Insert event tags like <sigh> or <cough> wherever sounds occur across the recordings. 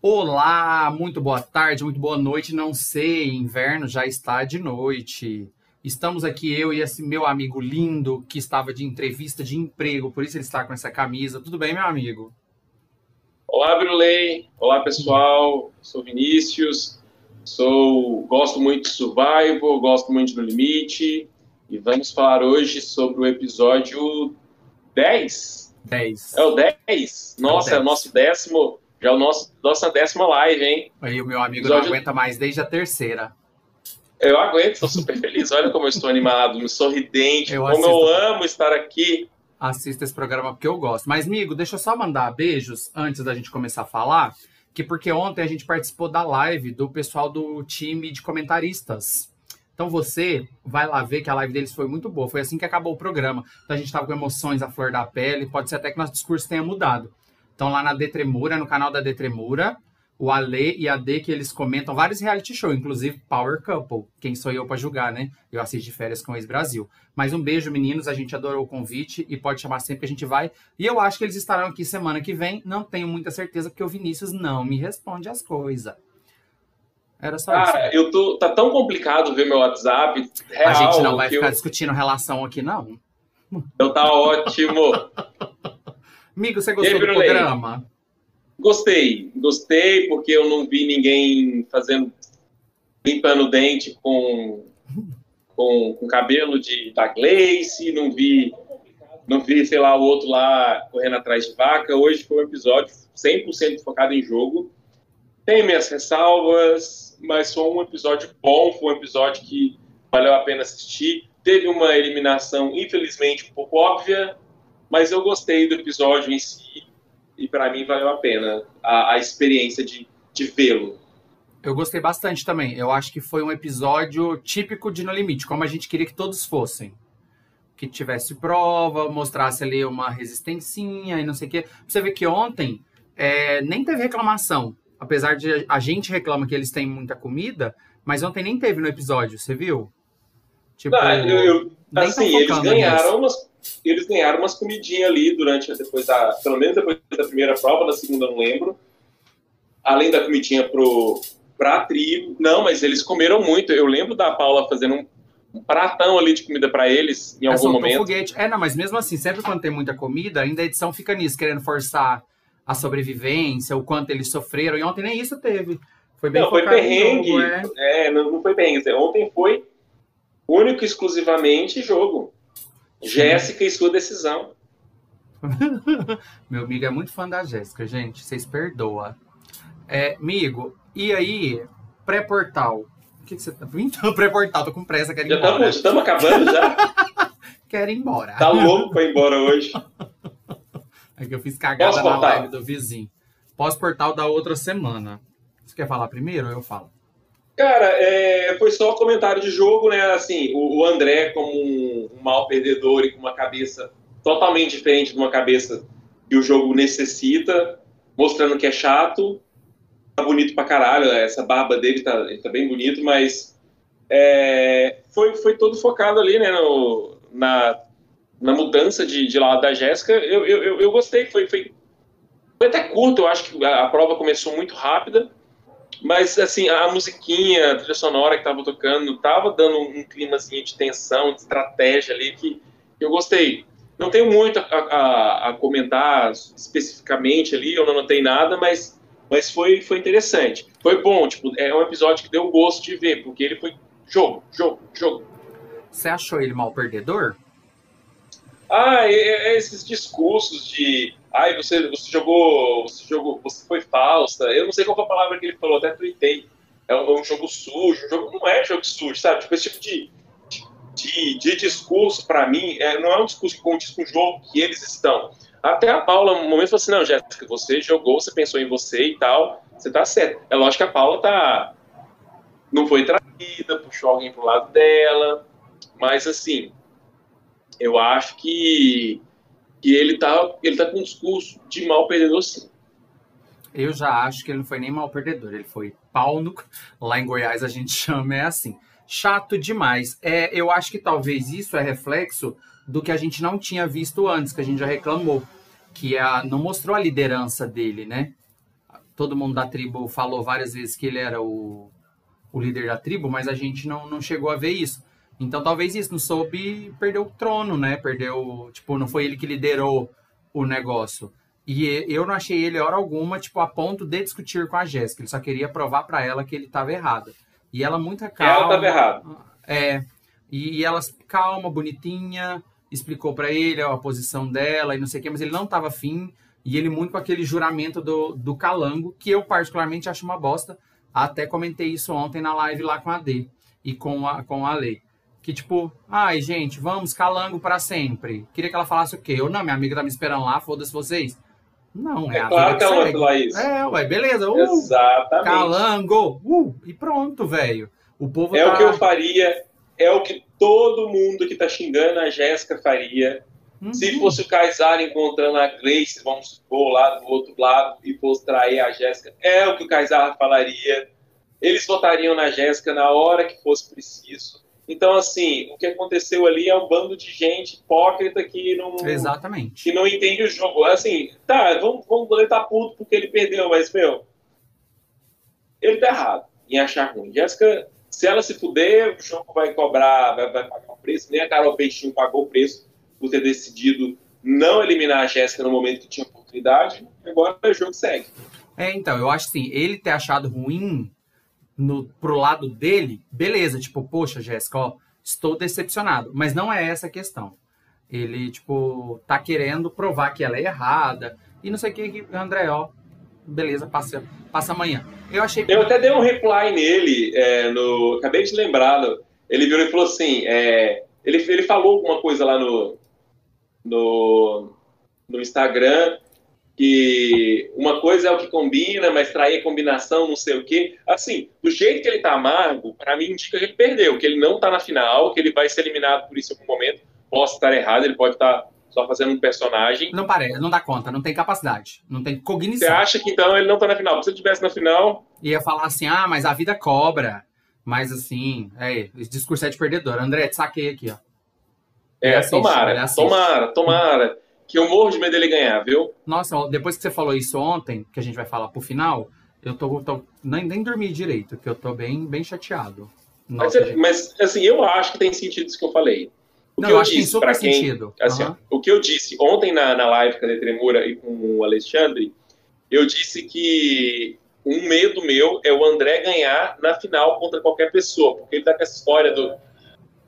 Olá, muito boa tarde, muito boa noite. Não sei, inverno já está de noite. Estamos aqui, eu e esse meu amigo lindo que estava de entrevista de emprego, por isso ele está com essa camisa. Tudo bem, meu amigo? Olá, Brulei. Olá, pessoal. Sou Vinícius. Sou, gosto muito de Survival, gosto muito do Limite. E vamos falar hoje sobre o episódio 10. 10. É o 10? Nossa, é o, 10. é o nosso décimo já é o nosso, nossa décima live, hein? Aí o meu amigo Episódio... não aguenta mais desde a terceira. Eu aguento, estou super feliz. Olha como eu estou animado, <laughs> sorridente, eu como assisto... eu amo estar aqui. Assista esse programa porque eu gosto. Mas, amigo, deixa eu só mandar beijos antes da gente começar a falar. Que porque ontem a gente participou da live do pessoal do time de comentaristas. Então você vai lá ver que a live deles foi muito boa. Foi assim que acabou o programa. Então a gente estava com emoções à flor da pele. Pode ser até que nosso discurso tenha mudado. Então, lá na Detremura, no canal da Detremura, o Ale e a D, que eles comentam vários reality shows, inclusive Power Couple. Quem sou eu para julgar, né? Eu assisto de férias com o ex-Brasil. Mas um beijo, meninos. A gente adorou o convite e pode chamar sempre que a gente vai. E eu acho que eles estarão aqui semana que vem. Não tenho muita certeza, porque o Vinícius não me responde as coisas. Era só Cara, isso. eu tô. Tá tão complicado ver meu WhatsApp. Real, a gente não vai ficar eu... discutindo relação aqui, não. Então tá ótimo. <laughs> Amigo, você gostou do programa? Gostei, gostei porque eu não vi ninguém fazendo limpando o dente com, com, com cabelo de da Gleice, não vi não vi, sei lá, o outro lá correndo atrás de vaca. Hoje foi um episódio 100% focado em jogo. Tem minhas ressalvas, mas foi um episódio bom, foi um episódio que valeu a pena assistir. Teve uma eliminação, infelizmente, um pouco óbvia, mas eu gostei do episódio em si e para mim valeu a pena a, a experiência de, de vê-lo. Eu gostei bastante também. Eu acho que foi um episódio típico de No Limite, como a gente queria que todos fossem. Que tivesse prova, mostrasse ali uma resistencinha e não sei o quê. Você vê que ontem é, nem teve reclamação. Apesar de a gente reclama que eles têm muita comida, mas ontem nem teve no episódio, você viu? Tipo, não, eu, eu, assim, eles ganharam umas eles ganharam umas comidinhas ali durante, depois da, pelo menos depois da primeira prova, na segunda não lembro. Além da comidinha pro, pra tribo. Não, mas eles comeram muito. Eu lembro da Paula fazendo um, um pratão ali de comida para eles em é, algum momento. Foguete. É, não, mas mesmo assim, sempre quando tem muita comida, ainda a edição fica nisso, querendo forçar a sobrevivência, o quanto eles sofreram. E ontem nem isso teve. Foi bem Não, foi perrengue. Jogo, é. é, não, não foi perrengue. Ontem foi único e exclusivamente jogo. Jéssica e sua decisão. <laughs> Meu amigo é muito fã da Jéssica, gente. Vocês perdoam. É, amigo, e aí, pré-portal? O que, que você tá. <laughs> Então, pré-portal, tô com pressa, quero ir já embora. Estamos acabando já? <laughs> quero ir embora. Tá louco pra ir embora hoje. É que eu fiz cagada na live do vizinho. Pós-portal da outra semana. Você quer falar primeiro ou eu falo? Cara, é, foi só comentário de jogo, né? Assim, o, o André como um, um mal perdedor e com uma cabeça totalmente diferente de uma cabeça que o jogo necessita, mostrando que é chato. Tá bonito pra caralho, essa barba dele tá, tá bem bonito, mas é, foi, foi todo focado ali, né, no, na, na mudança de, de lado da Jéssica. Eu, eu, eu gostei, foi, foi, foi até curto, eu acho que a, a prova começou muito rápida, mas, assim, a musiquinha, a trilha sonora que tava tocando, tava dando um climazinho de tensão, de estratégia ali que, eu gostei. Não tenho muito a, a, a, comentar especificamente ali, eu não notei nada, mas, mas foi, foi interessante. Foi bom, tipo, é um episódio que deu gosto de ver, porque ele foi jogo, jogo, jogo. Você achou ele mal perdedor? Ah, é, é esses discursos de ai, você, você jogou, você jogou, você foi falsa. Eu não sei qual foi a palavra que ele falou, até tuitei. É um, é um jogo sujo, um jogo não é jogo sujo, sabe? Tipo, esse tipo de, de, de discurso, para mim, é, não é um discurso que condiz com o jogo que eles estão. Até a Paula, um momento, falou assim: não, Jéssica, você jogou, você pensou em você e tal, você tá certo. É lógico que a Paula tá. Não foi traída, puxou alguém pro lado dela, mas assim, eu acho que e ele tá, ele tá com um discurso de mal perdedor, sim. Eu já acho que ele não foi nem mal perdedor, ele foi pau no. Lá em Goiás a gente <laughs> chama é assim. Chato demais. É, eu acho que talvez isso é reflexo do que a gente não tinha visto antes, que a gente já reclamou. Que é a, não mostrou a liderança dele, né? todo mundo da tribo falou várias vezes que ele era o, o líder da tribo, mas a gente não, não chegou a ver isso. Então talvez isso, não soube, perdeu o trono, né? Perdeu, tipo, não foi ele que liderou o negócio. E eu não achei ele, hora alguma, tipo, a ponto de discutir com a Jéssica. Ele só queria provar para ela que ele estava errado. E ela muito calma. Ela estava errada. É. E, e ela calma, bonitinha, explicou para ele a posição dela e não sei o quê, mas ele não estava afim. E ele muito com aquele juramento do, do calango, que eu particularmente acho uma bosta. Até comentei isso ontem na live lá com a D e com a, com a Lei. Que tipo, ai gente, vamos, calango para sempre. Queria que ela falasse o quê? Eu, não, minha amiga tá me esperando lá, foda-se vocês. Não, é, é claro que, ela vai falar isso. É, ué, beleza. Uh, Exatamente. Calango. Uh, e pronto, velho. O povo É tá... o que eu faria, é o que todo mundo que tá xingando a Jéssica faria. Uhum. Se fosse o Kaysar encontrando a Grace, vamos supor, lá do outro lado, e fosse trair a Jéssica, é o que o Kaysar falaria. Eles votariam na Jéssica na hora que fosse preciso. Então, assim, o que aconteceu ali é um bando de gente hipócrita que não. Exatamente. Que não entende o jogo. Assim, tá, vamos, vamos ele tá puto porque ele perdeu, mas, meu. Ele tá errado em achar ruim. Jéssica, se ela se puder, o jogo vai cobrar, vai, vai pagar o preço. Nem a Carol Peixinho pagou o preço por ter decidido não eliminar a Jéssica no momento que tinha oportunidade. Agora o jogo segue. É, então, eu acho assim, ele ter achado ruim no, pro lado dele, beleza, tipo, poxa, Jéssica, ó, estou decepcionado. Mas não é essa a questão. Ele, tipo, tá querendo provar que ela é errada. E não sei o que, André, ó, beleza, passa, passa amanhã. Eu achei. Eu até dei um reply nele, é, no. Acabei de lembrar. Ele virou e falou assim: é, ele, ele falou alguma coisa lá no, no, no Instagram que uma coisa é o que combina, mas trair combinação, não sei o quê. Assim, do jeito que ele tá amargo, para mim indica que ele perdeu, que ele não tá na final, que ele vai ser eliminado por isso em algum momento. Posso estar errado, ele pode estar tá só fazendo um personagem. Não parece, não dá conta, não tem capacidade, não tem cognição. Você acha que então ele não tá na final? Se ele tivesse na final. Ia falar assim, ah, mas a vida cobra. Mas assim, é, esse discurso é de perdedor. André, te saquei aqui, ó. É, assiste, tomara, tomara, tomara que eu morro de medo dele ganhar, viu? Nossa, depois que você falou isso ontem, que a gente vai falar pro final, eu tô, tô nem, nem dormi direito, que eu tô bem, bem chateado. Nossa, mas, mas, assim, eu acho que tem sentido isso que eu falei. O Não, que eu, eu acho disse, que tem super quem, sentido. Assim, uhum. o que eu disse ontem na, na live com a Tremura e com o Alexandre, eu disse que um medo meu é o André ganhar na final contra qualquer pessoa, porque ele tá com essa história do,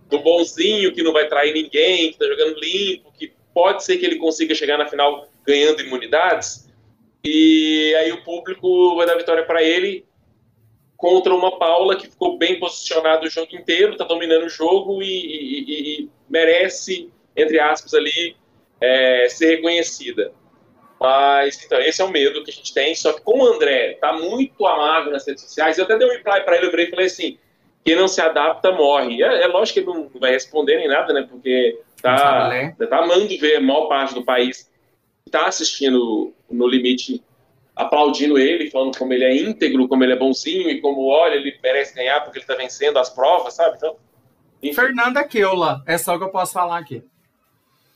do bonzinho que não vai trair ninguém, que tá jogando limpo, que pode ser que ele consiga chegar na final ganhando imunidades, e aí o público vai dar vitória para ele contra uma Paula que ficou bem posicionada o jogo inteiro, está dominando o jogo e, e, e, merece, entre aspas, ali, é, ser reconhecida. Mas, então, esse é o medo que a gente tem. Só que como o André tá muito amargo nas redes sociais, eu até dei um reply para ele, eu falei assim, quem não se adapta morre. É, é lógico que ele não vai responder nem nada, né? Porque tá, né? tá amando ver a maior parte do país tá assistindo no limite, aplaudindo ele, falando como ele é íntegro, como ele é bonzinho e como, olha, ele merece ganhar porque ele tá vencendo as provas, sabe? Então, enfim. Fernanda Keula, é só o que eu posso falar aqui.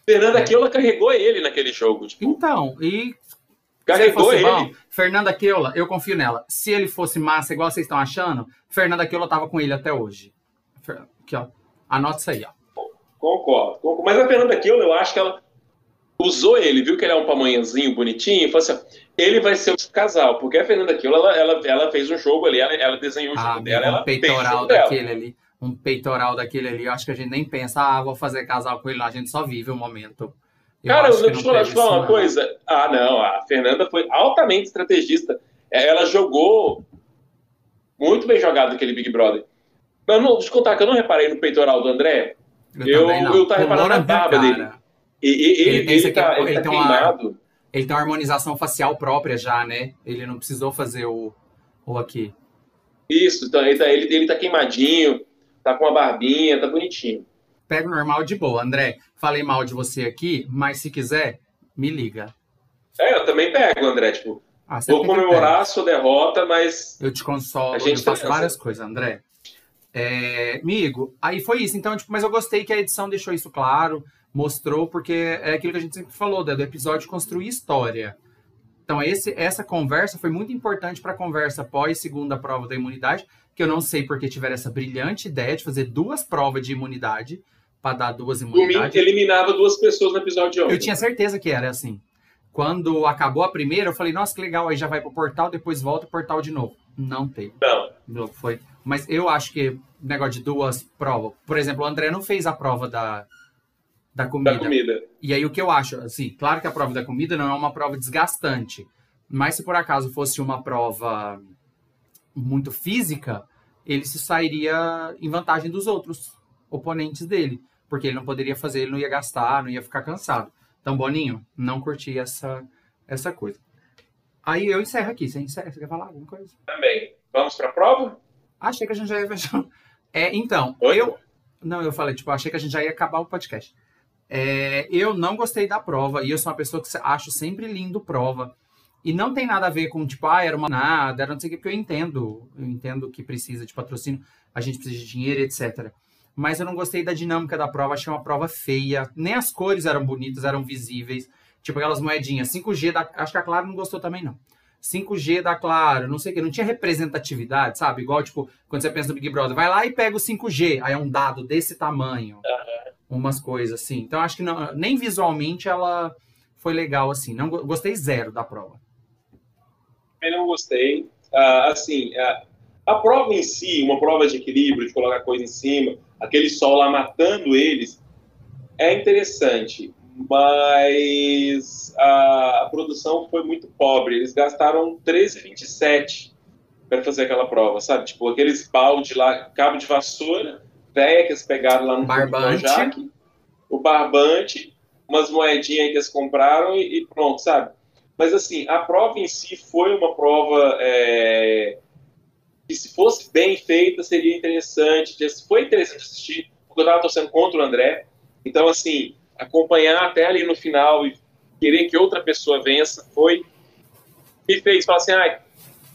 Fernanda é. Keula carregou ele naquele jogo. Tipo, então, e Carregou ele. Bom, Fernanda Keula, eu confio nela. Se ele fosse massa, igual vocês estão achando, Fernanda Keula tava com ele até hoje. Aqui, ó. Anota isso aí, ó. Concordo, concordo. Mas a Fernanda Keula, eu acho que ela usou ele, viu que ele é um pamonhazinho bonitinho, e falou assim: ele vai ser o casal, porque a Fernanda Keula, ela, ela, ela fez um jogo ali, ela, ela desenhou o jogo ah, dela. Um ela peitoral daquele ali. Um peitoral daquele ali, eu acho que a gente nem pensa, ah, vou fazer casal com ele, a gente só vive o momento. Eu Cara, eu, deixa eu falar uma coisa. Ah, não, a Fernanda foi altamente estrategista. É, ela jogou muito bem jogado aquele Big Brother. Mas não, deixa eu contar que eu não reparei no peitoral do André. Eu, eu, eu tava reparando na barba dele. E, e, ele, ele, ele, tá, ele, ele tá queimado. Uma, ele tem uma harmonização facial própria já, né? Ele não precisou fazer o, o aqui. Isso, então ele tá, ele, ele tá queimadinho, tá com uma barbinha, tá bonitinho. Pego normal de boa. André, falei mal de você aqui, mas se quiser, me liga. É, eu também pego, André. Tipo, ah, vou comemorar a sua derrota, mas. Eu te consolo, a gente eu faço tá várias coisas, André. É, amigo, aí foi isso. Então, tipo, mas eu gostei que a edição deixou isso claro, mostrou, porque é aquilo que a gente sempre falou, né, do episódio construir história. Então, esse, essa conversa foi muito importante para a conversa pós segunda prova da imunidade, que eu não sei porque tiveram essa brilhante ideia de fazer duas provas de imunidade para dar duas imunidades. Eliminava duas pessoas no episódio de ontem. Eu tinha certeza que era assim. Quando acabou a primeira, eu falei, nossa, que legal, aí já vai pro portal, depois volta pro portal de novo. Não teve. Não. Não foi. Mas eu acho que negócio de duas provas. Por exemplo, o André não fez a prova da, da comida. Da comida. E aí o que eu acho, assim, claro que a prova da comida não é uma prova desgastante, mas se por acaso fosse uma prova muito física, ele se sairia em vantagem dos outros oponentes dele, porque ele não poderia fazer, ele não ia gastar, não ia ficar cansado. Então, Boninho, não curti essa essa coisa. Aí eu encerro aqui. Você, encerra, você quer falar alguma coisa? Também. Vamos pra prova? Achei que a gente já ia fechar. É, então, Oi? eu. Não, eu falei, tipo, achei que a gente já ia acabar o podcast. É, eu não gostei da prova e eu sou uma pessoa que acho sempre lindo prova. E não tem nada a ver com, tipo, ah, era uma nada, era não sei o que, porque eu entendo. Eu entendo que precisa de patrocínio, a gente precisa de dinheiro, etc. Mas eu não gostei da dinâmica da prova, achei uma prova feia. Nem as cores eram bonitas, eram visíveis. Tipo aquelas moedinhas. 5G da. Acho que a Claro não gostou também, não. 5G da Claro, não sei o que, não tinha representatividade, sabe? Igual, tipo, quando você pensa no Big Brother, vai lá e pega o 5G, aí é um dado desse tamanho. Umas coisas assim. Então, acho que não, nem visualmente ela foi legal assim. Não go- gostei zero da prova. Também não gostei. Ah, assim, a, a prova em si, uma prova de equilíbrio, de colocar coisa em cima, aquele sol lá matando eles, é interessante. Mas a, a produção foi muito pobre. Eles gastaram 13,27 para fazer aquela prova, sabe? Tipo, aqueles balde lá, cabo de vassoura, velha que eles pegaram lá no Barbante. Jaque, o barbante, umas moedinhas que eles compraram e, e pronto, sabe? Mas assim, a prova em si foi uma prova é, que se fosse bem feita seria interessante. Foi interessante assistir, porque eu estava torcendo contra o André. Então, assim, acompanhar até ali no final e querer que outra pessoa vença foi me fez falar assim, ai,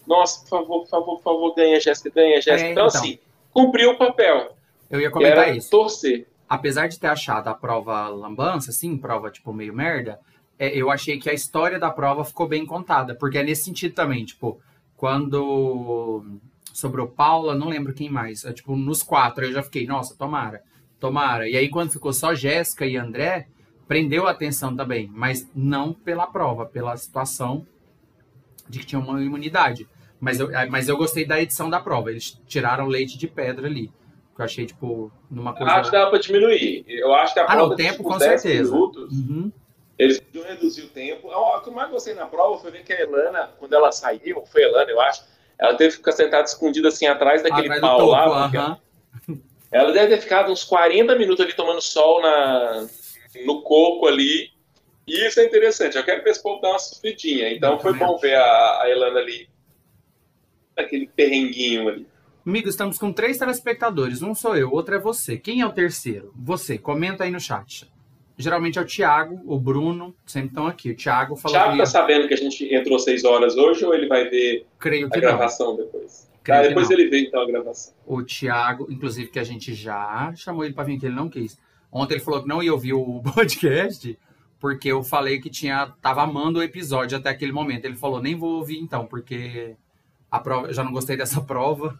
nossa, por favor, por favor, por favor, ganha, Jéssica, ganha, Jéssica. É, então, então. assim, cumpriu o papel. Eu ia comentar isso. torcer. apesar de ter achado a prova lambança, assim, prova tipo meio merda, é, eu achei que a história da prova ficou bem contada, porque é nesse sentido também, tipo, quando sobrou Paula, não lembro quem mais, é, tipo, nos quatro, eu já fiquei, nossa, tomara, tomara. E aí quando ficou só Jéssica e André, prendeu a atenção também, mas não pela prova, pela situação de que tinha uma imunidade. Mas eu, mas eu gostei da edição da prova, eles tiraram leite de pedra ali. Que eu achei, tipo, numa coisa. Acho que dava para diminuir. Eu acho que a Ah, não, prova o tempo, tipo, com 10 certeza. minutos, Uhum. eles podiam reduzir o tempo. Ah, O que eu mais gostei na prova foi ver que a Elana, quando ela saiu, foi a Elana, eu acho, ela teve que ficar sentada escondida assim atrás daquele Atrás pau topo, lá. aham. Ela deve ter ficado uns 40 minutos ali tomando sol na, no coco ali. E isso é interessante. Eu quero ver esse povo dar uma sofridinha. Então foi bom ver a, a Elana ali, aquele perrenguinho ali. Amigo, estamos com três telespectadores. Um sou eu, outro é você. Quem é o terceiro? Você. Comenta aí no chat. Geralmente é o Thiago, o Bruno, sempre estão aqui. O Thiago falou Thiago tá sabendo que a gente entrou seis horas hoje ou ele vai ver creio a que não. gravação depois? Depois ele vê então a gravação. O Thiago, inclusive, que a gente já chamou ele para vir, que ele não quis. Ontem ele falou que não ia ouvir o <laughs> podcast, porque eu falei que tinha tava amando o episódio até aquele momento. Ele falou, nem vou ouvir então, porque a prova, eu já não gostei dessa <laughs> prova.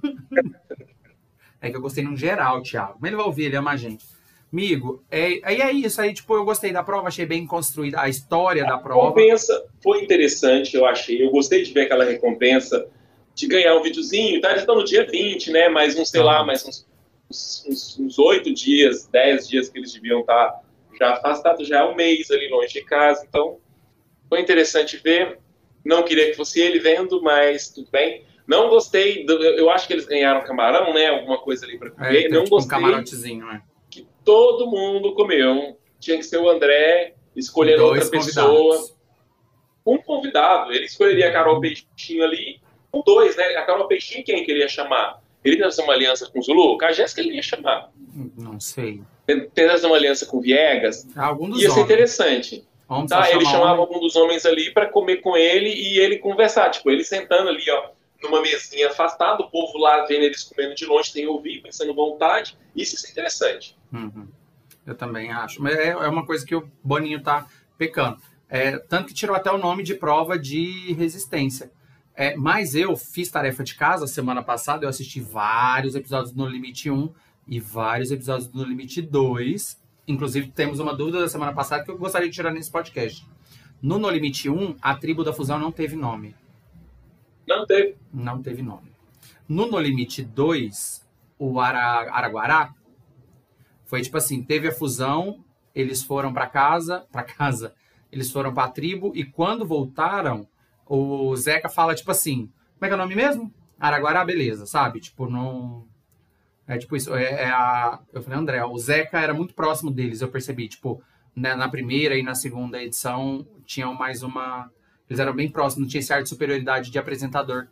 é que eu gostei no geral, Thiago. Mas ele vai ouvir, ele ama a gente. Amigo, é, aí é isso. Aí, tipo, eu gostei da prova, achei bem construída a história da A prova. recompensa foi interessante, eu achei. Eu gostei de ver aquela recompensa de ganhar um videozinho. Tá, eles estão no dia 20, né? Mais uns, sei lá, mais uns, uns, uns, uns 8 dias, 10 dias que eles deviam estar já afastados, já é um mês ali longe de casa. Então, foi interessante ver. Não queria que fosse ele vendo, mas tudo bem. Não gostei, do, eu acho que eles ganharam camarão, né? Alguma coisa ali para É, comer. tem, não tipo, um gostei camarotezinho, né? que todo mundo comeu. Tinha que ser o André escolhendo outra pessoa convidados. um convidado. Ele escolheria a Carol Peixinho ali, com dois, né? A Carol Peixinho, quem que ele ia chamar? Ele ia fazer uma aliança com o Zulu? A Jéssica ele ia chamar. Não sei. Tenta fazer uma aliança com o Viegas. Algum dos Ia ser homens. interessante. Vamos Tá? Ele chamava homem. algum dos homens ali para comer com ele e ele conversar. Tipo, ele sentando ali, ó, numa mesinha afastada, o povo lá vendo eles comendo de longe, tem ouvir, pensando vontade. Isso ia ser interessante. Uhum. Eu também acho. Mas é, é uma coisa que o Boninho tá pecando. É, tanto que tirou até o nome de prova de resistência. É, mas eu fiz tarefa de casa semana passada, eu assisti vários episódios do No Limite 1 e vários episódios do No Limite 2. Inclusive, temos uma dúvida da semana passada que eu gostaria de tirar nesse podcast. No No Limite 1, a tribo da fusão não teve nome. Não teve. Não teve nome. No No Limite 2, o Ara, Araguará foi tipo assim, teve a fusão, eles foram para casa, para casa, eles foram para a tribo e quando voltaram, o Zeca fala tipo assim, como é que é o nome mesmo? Araguará, beleza, sabe? Tipo, não é tipo isso, é, é a eu falei, André, o Zeca era muito próximo deles, eu percebi, tipo, né, na primeira e na segunda edição tinham mais uma eles eram bem próximos, não tinha esse ar de superioridade de apresentador,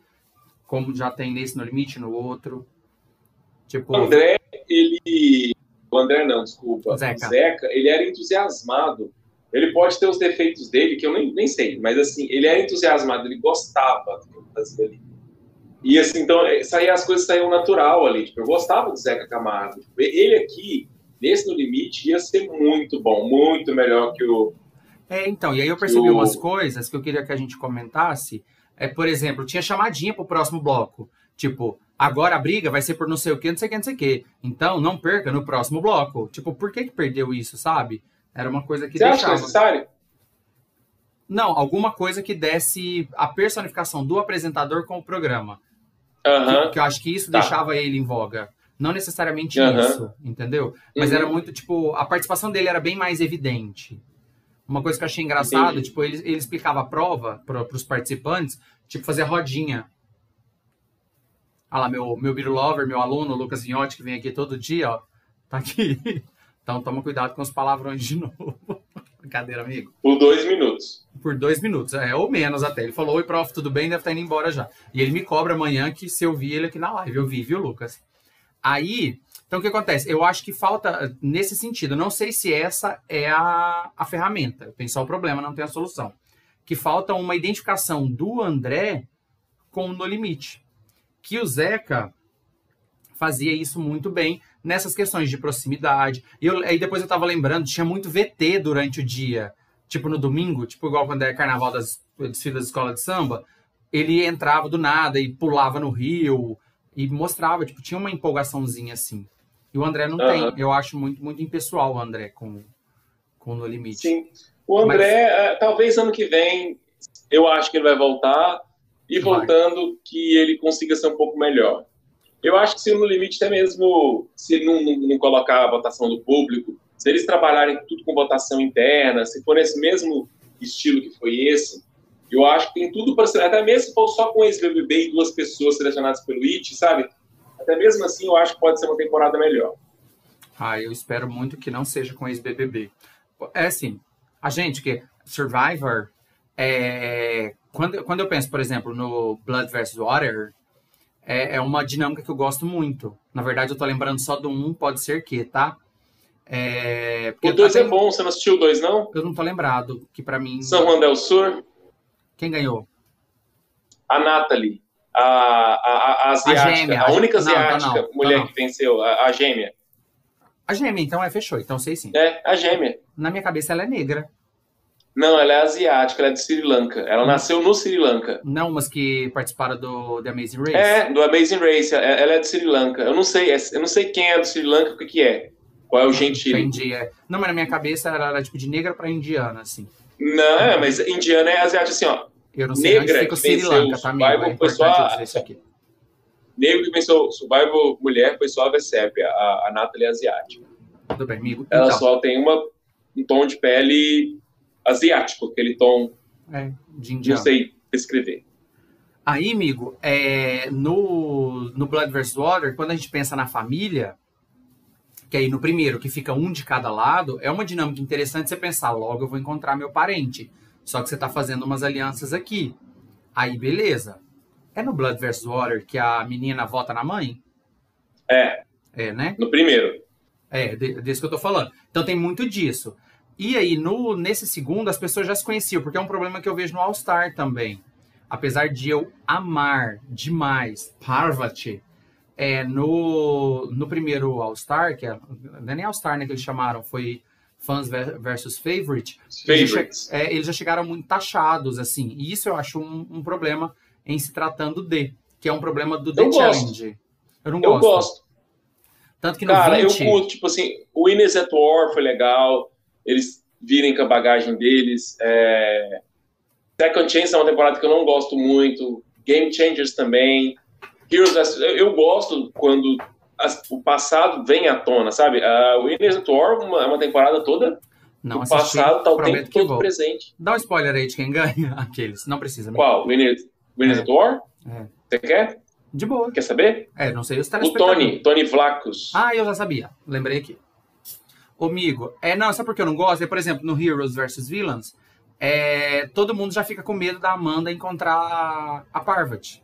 como já tem nesse no limite, no outro. Tipo, o André, ele o André não, desculpa. Zeca. O Zeca, ele era entusiasmado. Ele pode ter os defeitos dele, que eu nem, nem sei, mas assim, ele era entusiasmado, ele gostava do que fazia ali. E assim, então, é, saía, as coisas saíam natural ali. Tipo, eu gostava do Zeca Camargo. Ele aqui, nesse No Limite, ia ser muito bom, muito melhor que o. É, então, e aí eu percebi o... umas coisas que eu queria que a gente comentasse. É, por exemplo, tinha chamadinha pro próximo bloco. Tipo, agora a briga vai ser por não sei o que, não sei o que, não sei o que. Então, não perca no próximo bloco. Tipo, por que que perdeu isso, sabe? Era uma coisa que Você deixava... acha necessário? Não, alguma coisa que desse a personificação do apresentador com o programa. Uhum. Que, que, eu acho que isso tá. deixava ele em voga. Não necessariamente uhum. isso, entendeu? Mas uhum. era muito, tipo, a participação dele era bem mais evidente. Uma coisa que eu achei engraçado, Entendi. tipo, ele, ele explicava a prova para os participantes, tipo, fazer rodinha. Ah lá, meu, meu Beer Lover, meu aluno, Lucas Vinhotti, que vem aqui todo dia, ó. Tá aqui. <laughs> Então toma cuidado com os palavrões de <laughs> novo. Brincadeira, amigo. Por dois minutos. Por dois minutos, é, ou menos até. Ele falou, oi, prof, tudo bem? Deve estar indo embora já. E ele me cobra amanhã que se eu vi ele aqui na live. Eu vi, viu, Lucas? Aí, então o que acontece? Eu acho que falta nesse sentido. Não sei se essa é a, a ferramenta. Tem só o problema, não tem a solução. Que falta uma identificação do André com o No Limite que o Zeca fazia isso muito bem nessas questões de proximidade. E eu, aí depois eu tava lembrando, tinha muito VT durante o dia. Tipo no domingo, tipo igual quando é carnaval das desfilas da escola de samba, ele entrava do nada e pulava no rio e mostrava, tipo, tinha uma empolgaçãozinha assim. E o André não uhum. tem. Eu acho muito, muito impessoal o André com, com No Limite. Sim. O André, Mas... uh, talvez ano que vem, eu acho que ele vai voltar e voltando Vai. que ele consiga ser um pouco melhor. Eu acho que se no limite até mesmo se não, não, não, colocar a votação do público, se eles trabalharem tudo com votação interna, se for nesse mesmo estilo que foi esse, eu acho que tem tudo para ser, até mesmo se for só com esse BBB e duas pessoas selecionadas pelo IT, sabe? Até mesmo assim, eu acho que pode ser uma temporada melhor. Ah, eu espero muito que não seja com ex-BBB. É assim, a gente que Survivor é, quando, quando eu penso, por exemplo, no Blood vs. Water, é, é, uma dinâmica que eu gosto muito. Na verdade, eu tô lembrando só do um, pode ser que, tá? É, o 2 é bom, você não assistiu o 2, não? Eu não tô lembrado, que para mim... São Juan del Sur? Quem ganhou? A Natalie, a, a, a asiática, a, gêmea, a única asiática não, não, mulher que venceu, a, a gêmea. A gêmea, então, é, fechou, então sei sim. É, a gêmea. Na minha cabeça ela é negra. Não, ela é asiática, ela é de Sri Lanka. Ela hum. nasceu no Sri Lanka. Não, mas que participaram do The Amazing Race. É, do Amazing Race. É, ela é de Sri Lanka. Eu não sei, é, eu não sei quem é do Sri Lanka, o que, que é. Qual é o gentile? Entendi, é. Não, mas na minha cabeça ela era tipo de negra para indiana, assim. Não, é, mas indiana é asiática assim, ó. Eu não sei negra onde Sri Lanka, tá, amigo? É foi só a... Negro que venceu Survival Mulher foi só a Vecep, a, a Natalie é asiática. Tudo bem, amigo. Ela então. só tem uma, um tom de pele asiático, aquele tom. É, de indiano. Não sei descrever. Aí, amigo, é, no, no Blood vs. Water, quando a gente pensa na família, que aí no primeiro, que fica um de cada lado, é uma dinâmica interessante você pensar, logo eu vou encontrar meu parente. Só que você tá fazendo umas alianças aqui. Aí, beleza. É no Blood vs. Water que a menina vota na mãe? É. É, né? No primeiro. É, desse que eu tô falando. Então tem muito disso. E aí, no, nesse segundo, as pessoas já se conheciam, porque é um problema que eu vejo no All Star também. Apesar de eu amar demais Parvati, é, no, no primeiro All Star, que é, não é nem All Star né, que eles chamaram, foi fãs versus favorite, Favorites. Eles, já, é, eles já chegaram muito taxados, assim. E isso eu acho um, um, problema em se tratando de, que é um problema do The eu Challenge. Gosto. Eu não gosto. Eu gosto. Tanto que no Cara, 20... eu curto, tipo assim, o Winners at War foi legal, eles virem com a bagagem deles. É... Second Chance é uma temporada que eu não gosto muito. Game Changers também. Heroes, eu gosto quando as, o passado vem à tona, sabe? Uh, Winners at War é uma, uma temporada toda. Não o passado tá o tempo todo vou. presente. Dá um spoiler aí de quem ganha. <laughs> Aqueles. Não precisa. Mesmo. Qual? Winners, Winners É. at War? É. Você quer? De boa. Quer saber? É, não sei os O. Tony, Tony Vlacos. Ah, eu já sabia. Lembrei aqui. Amigo, é, não, sabe por que eu não gosto? É, por exemplo, no Heroes vs Villains, é, todo mundo já fica com medo da Amanda encontrar a Parvati.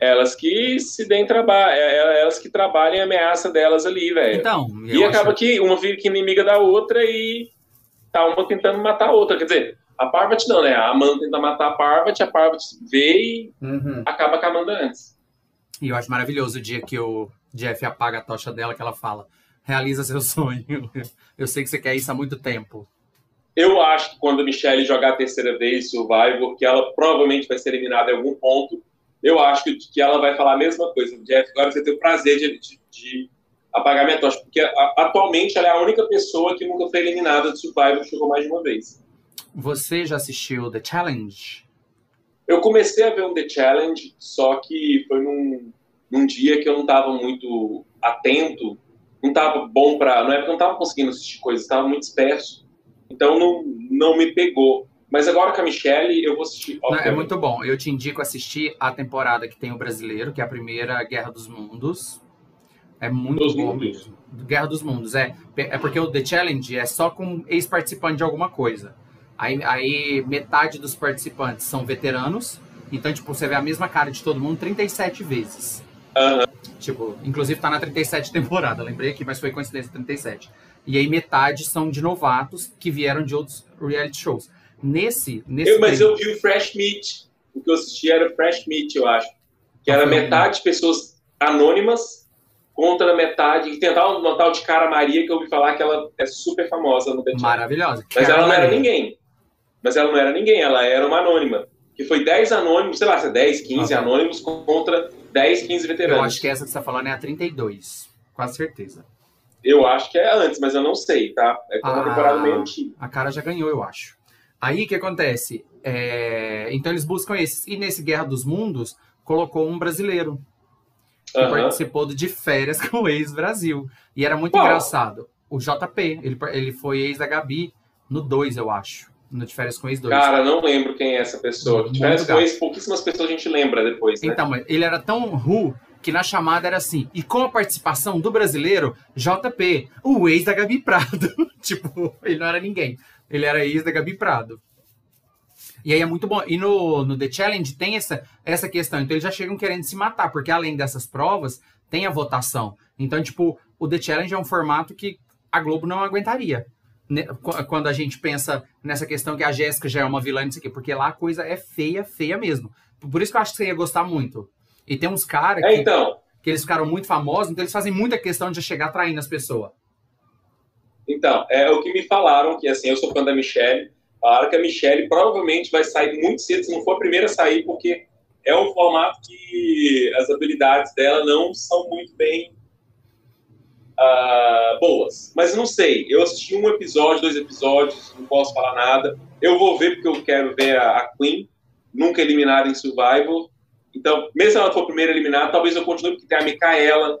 Elas que se deem trabalho, elas que trabalhem a ameaça delas ali, velho. Então, E eu acaba acho- que uma fica inimiga da outra e tá uma tentando matar a outra. Quer dizer, a Parvati não, né? A Amanda tenta matar a Parvati, a Parvati vê e Uhum. acaba com a Amanda antes. E eu acho maravilhoso o dia que o Jeff apaga a tocha dela, que ela fala: realiza seu sonho. Eu sei que você quer isso há muito tempo. Eu acho que quando a Michelle jogar a terceira vez Survivor, que ela provavelmente vai ser eliminada em algum ponto, eu acho que, ela vai falar a mesma coisa. Jeff, agora você tem o prazer de, de, de apagar minha tocha, porque a- atualmente ela é a única pessoa que nunca foi eliminada de Survivor chegou mais de uma vez. Você já assistiu The Challenge? Eu comecei a ver um The Challenge, só que foi num, num dia que eu não estava muito atento, não estava bom para. É porque eu não estava conseguindo assistir coisas, estava muito disperso. Então não, não me pegou. Mas agora com a Michelle, eu vou assistir. Não, é muito bom. Eu te indico assistir a temporada que tem o brasileiro, que é a primeira Guerra dos Mundos. É muito Dos bom Mundos? Guerra dos Mundos, é. É porque o The Challenge é só com ex-participante de alguma coisa. Aí, aí metade dos participantes são veteranos. Então, tipo, você vê a mesma cara de todo mundo 37 vezes. Aham. Tipo, inclusive tá na 37 temporada, lembrei aqui, mas foi coincidência 37. E aí metade são de novatos que vieram de outros reality shows. Nesse, nesse Eu- mas eu vi o Fresh Meat. O que eu assisti era Fresh Meat, eu acho. Que era Ah, metade pessoas anônimas contra metade. Que tentava uma tal de Cara Maria, que eu ouvi falar que ela é super famosa no The maravilhosa. Mas Cara ela não era Maria. ninguém. Mas ela não era ninguém, ela era uma anônima. Que foi 10 anônimos, sei lá, se é 10, 15 Ah, anônimos contra 10, 15 Eu veteranos. acho que essa que você tá falando é a 32. Quase certeza. Eu acho que é antes, mas eu não sei, tá? É uma Ah. temporada meio antiga. A cara já ganhou, eu acho. Aí o que acontece? É, Então eles buscam esses. E nesse Guerra dos Mundos, colocou um brasileiro que Aham. participou de férias <laughs> com o ex-Brasil. E era muito Qual? engraçado. O JP, ele, ele foi ex da Gabi no 2, eu acho. No de férias com ex 2. Cara, não lembro quem é essa pessoa. Muito Que tivesse gato. coisa, pouquíssimas pessoas a gente lembra depois, né? Então, ele era tão ru que na chamada era assim. E com a participação do brasileiro, JP, o ex da Gabi Prado. <laughs> tipo, ele não era ninguém. Ele era ex da Gabi Prado. E aí é muito bom. E no, no The Challenge tem essa, essa questão. Então eles já chegam querendo se matar, porque além dessas provas, tem a votação. Então, tipo, o The Challenge é um formato que a Globo não aguentaria. Né? Qu- Quando a gente pensa nessa questão que a Jéssica já é uma vilã nisso aqui, porque lá a coisa é feia, feia mesmo. Por isso que eu acho que você ia gostar muito. E tem uns caras É, que, então. que eles ficaram muito famosos, então eles fazem muita questão de chegar traindo as pessoas. Então, é o que me falaram, que assim, eu sou fã da Michelle, falaram que a Michelle provavelmente vai sair muito cedo, se não for a primeira a sair, porque é um formato que as habilidades dela não são muito bem ah, boas. Mas não sei, eu assisti um episódio, dois episódios, não posso falar nada. Eu vou ver porque eu quero ver a, a Queen, nunca eliminada em Survivor. Então, mesmo se ela for a primeira eliminada, talvez eu continue, porque tem a Micaela,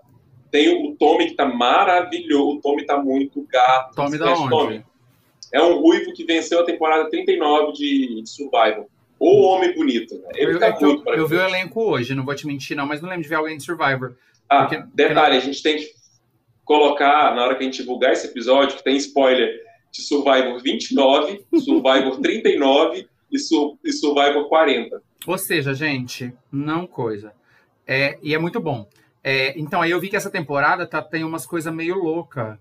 tem o Tommy que tá maravilhoso, o Tommy tá muito gato. Você da onde? Tommy? É um ruivo que venceu a temporada 39 de, de Survivor. O homem bonito, né? Ele eu, tá que eu, muito eu vi o elenco hoje, não vou te mentir, não, mas não lembro de ver alguém de Survivor. Ah, porque- detalhe, a gente tem que colocar, na hora que a gente divulgar esse episódio, que tem spoiler de Survivor 29, <laughs> Survivor 39 e, Sur e Survivor 40. Ou seja, gente, não coisa. É, e é muito bom. É, então, aí eu vi que essa temporada tá, tem umas coisas meio louca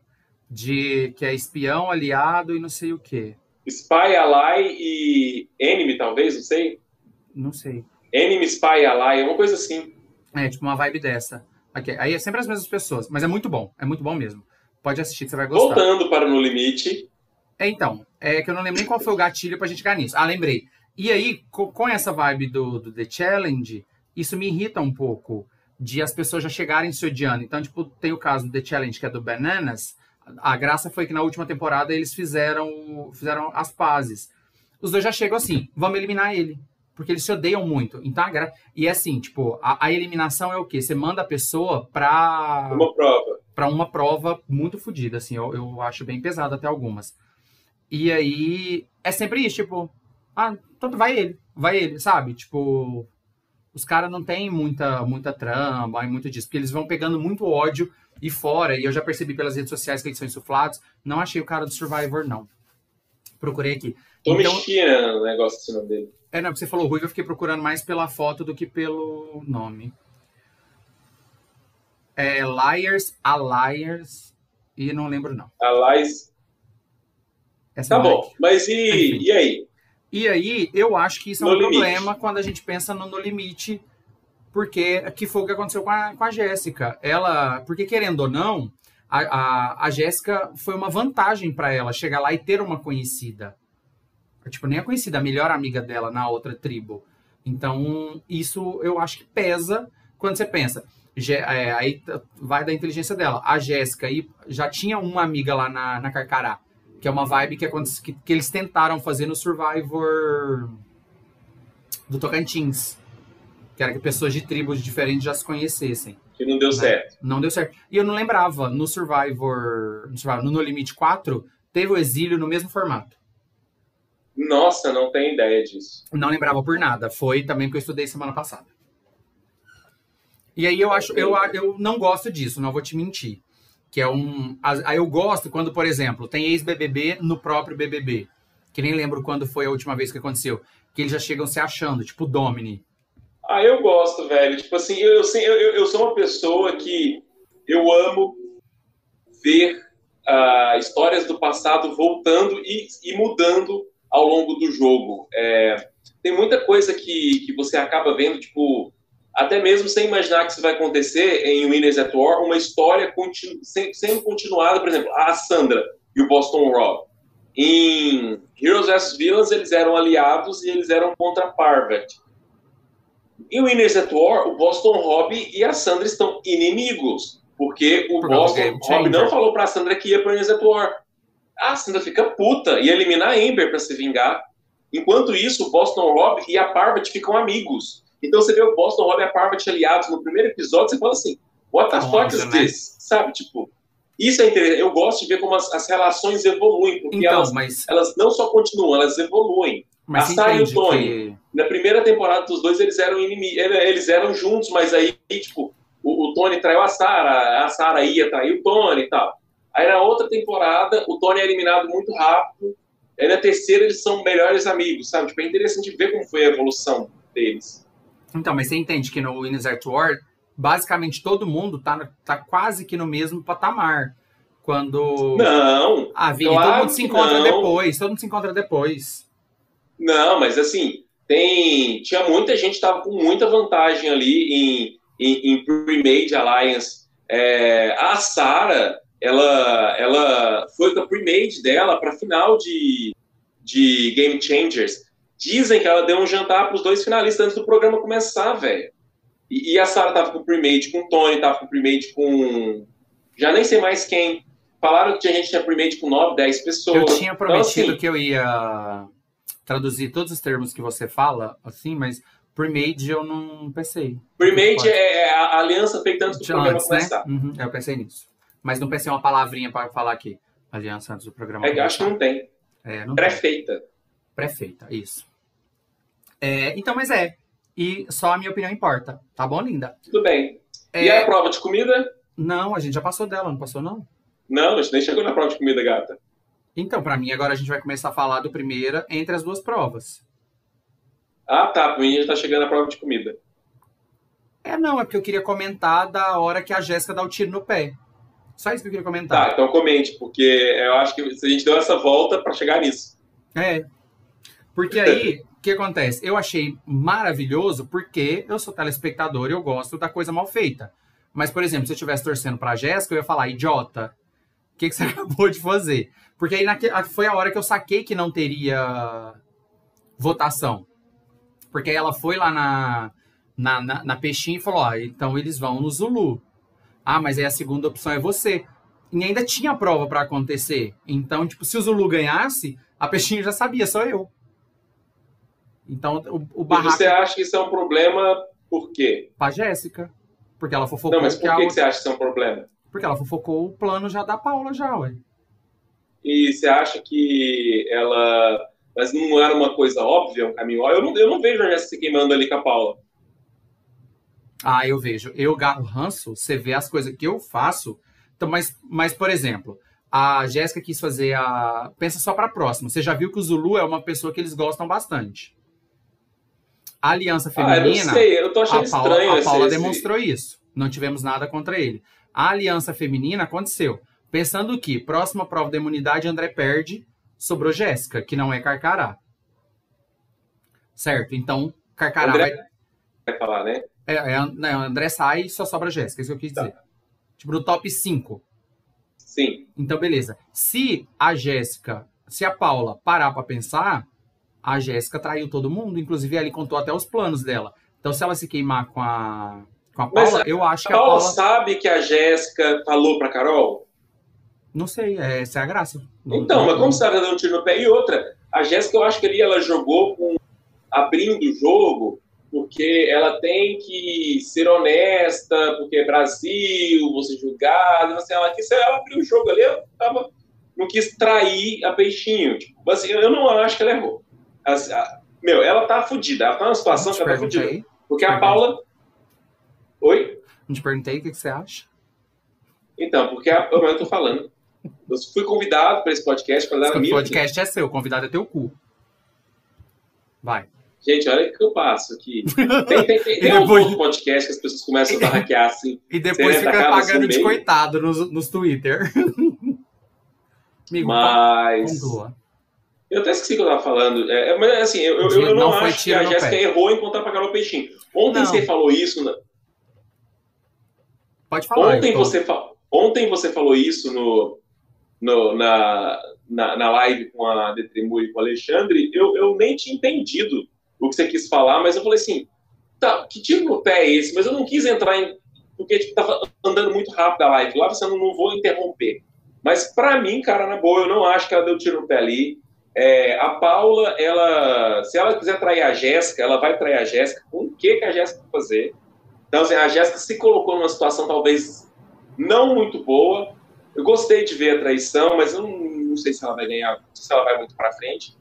de que é espião, aliado e não sei o quê. Spy, Ally e Enemy, talvez, não sei. Não sei. Enemy, Spy, Ally, é uma coisa assim. É, tipo uma vibe dessa. Ok, Aí é sempre as mesmas pessoas, mas é muito bom. É muito bom mesmo. Pode assistir, você vai gostar. Voltando para No Limite. É, então, é que eu não lembro nem qual foi o gatilho pra gente ganhar nisso. Ah, lembrei. E aí, co- com essa vibe do, do The Challenge, isso me irrita um pouco de as pessoas já chegarem se odiando. Então, tipo, tem o caso do The Challenge, que é do Bananas. A graça foi que na última temporada eles fizeram, fizeram as pazes. Os dois já chegam assim, vamos eliminar ele. Porque eles se odeiam muito. Então, gra... E é assim, tipo, a, a eliminação é o quê? Você manda a pessoa pra Uma prova. para uma prova muito fodida, assim, eu, eu acho bem pesado até algumas. E aí é sempre isso, tipo, ah, então vai ele, vai ele, sabe? Tipo, os caras não têm muita muita trama e muito disso, porque eles vão pegando muito ódio e fora, e eu já percebi pelas redes sociais que eles são insuflados, não achei o cara do Survivor, não. Procurei aqui. Tommy Então- China, o negócio assim, nome dele. É, não, porque você falou ruivo, eu fiquei procurando mais pela foto do que pelo nome. É Liars, a Liars, e não lembro não. A Lies. Essa Tá é bom. aqui. Mas e, Enfim. e aí? E aí, eu acho que isso é um No limite. problema quando a gente pensa no, no limite, porque que foi o que aconteceu com a, com a Jéssica. Ela, porque querendo ou não, a, a, a Jéssica foi uma vantagem pra ela chegar lá e ter uma conhecida. Tipo, nem a conhecida, a melhor amiga dela na outra tribo. Então, isso eu acho que pesa quando você pensa. É, aí vai da inteligência dela. A Jéssica já tinha uma amiga lá na, na Carcará, que é uma vibe que, aconte- que, que eles tentaram fazer no Survivor do Tocantins. Que era que pessoas de tribos diferentes já se conhecessem. Que não deu Né? certo. Não deu certo. E eu não lembrava, no Survivor, no, Survivor, no No Limite 4, teve o exílio no mesmo formato. Nossa, não tenho ideia disso. Não lembrava por nada. Foi também porque eu estudei semana passada. E aí eu acho, eu, eu não gosto disso, não vou te mentir. Que é um. Aí eu gosto quando, por exemplo, tem ex-BBB no próprio BBB. Que nem lembro quando foi a última vez que aconteceu. Que eles já chegam se achando, tipo Domini. Ah, eu gosto, velho. Tipo assim, eu, eu, eu, sou uma pessoa que eu amo ver ah, histórias do passado voltando e, e mudando ao longo do jogo. É, tem muita coisa que, que você acaba vendo, tipo, até mesmo sem imaginar que isso vai acontecer em Winners at War, uma história continu, sem- sendo continuada, por exemplo, a Sandra e o Boston Rob. Em Heroes vs Villains, eles eram aliados e eles eram contra Parvet. Em Winners at War, o Boston Rob e a Sandra estão inimigos. Porque o Boston Rob não falou pra Sandra que ia pro Winners at War. A Sandra fica puta e elimina a Amber pra se vingar. Enquanto isso, o Boston Rob e a Parvati ficam amigos. Então você vê o Boston Rob e a Parvati aliados no primeiro episódio, você fala assim, what the fuck is this? Sabe, tipo, isso é interessante. Eu gosto de ver como as, as relações evoluem, porque Então, elas, mas, elas não só continuam, elas evoluem. mas a Sarah e o Tony. que. Na primeira temporada dos dois, eles eram inimigos, eles eram juntos, mas aí, tipo, o, o Tony traiu a Sarah, a Sarah ia trair o Tony e tal. Aí na outra temporada, o Tony é eliminado muito rápido. Aí na terceira, eles são melhores amigos, sabe? Tipo, é interessante ver como foi a evolução deles. Então, mas você entende que no Winners at War, basicamente todo mundo tá, tá quase que no mesmo patamar. Quando. Não, Ah, Vini, Claro todo mundo se encontra não. depois. Todo mundo se encontra depois. não, mas assim, tem, tinha muita gente que tava com muita vantagem ali em, em, em Pre-Made Alliance. É, a Sarah, ela, ela foi com a Pre-Made dela para final de, de Game Changers. Dizem que ela deu um jantar para os dois finalistas antes do programa começar, velho. E, e a Sarah tava com Pre-Made com o Tony, tava com Pre-Made com. Já nem sei mais quem. Falaram que a gente tinha Pre-Made com 9, 10 pessoas. Eu tinha prometido Então, assim, que eu ia traduzir todos os termos que você fala, assim, mas pre-made eu não pensei. Pre-made Pode. é a aliança feita antes do programa antes, né? começar. Uhum, eu pensei nisso. Mas não pensei uma palavrinha para falar aqui. Aliança antes do programa É eu acho que não tem. É, não tem. Pré-feita. Pré-feita, isso. É, então, mas é. E só a minha opinião importa. Tá bom, linda? Tudo bem. É, E a prova de comida? Não, a gente já passou dela, não passou, não? Não, a gente nem chegou na prova de comida, gata. Então, pra mim, agora a gente vai começar a falar do primeira entre as duas provas. Ah, tá. Pra mim já tá chegando a prova de comida. É, não, é porque eu queria comentar da hora que a Jéssica dá o tiro no pé. Só isso que eu queria comentar. Tá, então comente, porque eu acho que a gente deu essa volta pra chegar nisso. É. Porque aí, o que acontece? Eu achei maravilhoso porque eu sou telespectador e eu gosto da coisa mal feita. Mas, por exemplo, se eu estivesse torcendo pra Jéssica, eu ia falar idiota. O que, que você <laughs> acabou de fazer? Porque aí naque, foi a hora que eu saquei que não teria votação. Porque aí ela foi lá na, na, na, na peixinha e falou: Ó, então eles vão no Zulu. Ah, mas aí a segunda opção é você. E ainda tinha prova para acontecer. Então, tipo, se o Zulu ganhasse, a peixinha já sabia, só eu. Então, o, o barraco... E você acha que isso é um problema por quê? Pra Jéssica. Porque ela fofocou... Não, mas por que, que, você acha que isso é um problema? Porque ela fofocou o plano já da Paula, já, ué. E você acha que ela... Mas não era uma coisa óbvia, um caminho óbvio? Eu não, eu não vejo a Jéssica se queimando ali com a Paula. Ah, eu vejo. Eu garro ranço, você vê as coisas que eu faço. Então, mas, mas, por exemplo, a Jéssica quis fazer a. Pensa só para a próxima. Você já viu que o Zulu é uma pessoa que eles gostam bastante. A aliança feminina. Ah, eu não sei, eu tô achando a Paula, estranho. A Paula esse... demonstrou isso. Não tivemos nada contra ele. A aliança feminina aconteceu. Pensando que, próxima prova da imunidade, André perde, sobrou Jéssica, que não é Carcará. Certo? Então, Carcará André vai. Vai falar, né? É, é, não, André sai e só sobra Jéssica, é isso que eu quis dizer. Tá. Tipo, no top 5. Sim. Então, beleza. Se a Jéssica, se a Paula parar para pensar, a Jéssica traiu todo mundo, inclusive ele contou até os planos dela. Então, se ela se queimar com a, com a Paula, Mas eu acho que a Paula... sabe que a Jéssica falou pra Carol? Não sei, é, essa é a graça. Então, mas como você tá dando um tiro no pé? E outra, a Jéssica, eu acho que ali ela jogou com abrindo o jogo porque ela tem que ser honesta, porque é Brasil, você julgado, assim, ela quis, ela abriu o jogo ali, ela tava, não quis trair a peixinho. Tipo, assim, eu não acho que ela errou. Assim, a, meu, ela tá fodida, ela tá numa situação que ela tá fodida. Porque a Paula. Oi? Não te perguntei o que, que você acha. Então, porque a, eu tô falando. Eu fui convidado para esse podcast para dar O podcast é seu, o convidado é teu cu. Vai. Gente, olha o que eu passo aqui. <laughs> Tem, tem, tem, tem depois... um podcast que as pessoas começam a barraquear assim. <laughs> E depois fica pagando de coitado nos, nos Twitter. <laughs> Amigo, mas. Conclua. Eu até esqueci o que eu tava falando. É, é mas assim, eu, eu, eu não, não acho que a Jéssica errou em contar pra Carol Peixinho. Ontem não. você falou isso. Na... Pode falar. Ontem você, fa... Ontem você falou isso no, no, na, na, na live com a Detremur e com o Alexandre. Eu, eu nem tinha entendido o que você quis falar, mas eu falei assim, tá, que tiro no pé é esse? Mas eu não quis entrar em. Porque tipo, tava andando muito rápido a live. Lá você não, vou interromper. Mas para mim, cara, na boa, eu não acho que ela deu tiro no pé ali. É, a Paula, ela, se ela quiser trair a Jéssica, ela vai trair a Jéssica. O que, que a Jéssica vai fazer? Então, assim, a Jéssica se colocou numa situação talvez não muito boa. Eu gostei de ver a traição, mas eu não, não sei se ela vai ganhar, se ela vai muito para frente.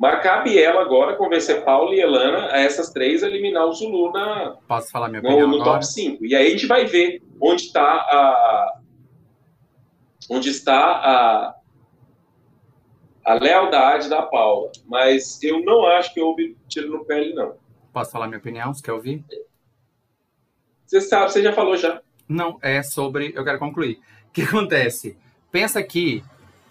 Mas cabe ela agora convencer Paulo e Elana a essas três eliminar o Zulu na, Posso falar minha no, no top 5. E aí a gente vai ver onde está a. Onde está a, a lealdade da Paula. Mas eu não acho que houve tiro no pele, não. Posso falar minha opinião? Você quer ouvir? Você sabe, você já falou já. Não, é sobre. Eu quero concluir. O que acontece? Pensa que,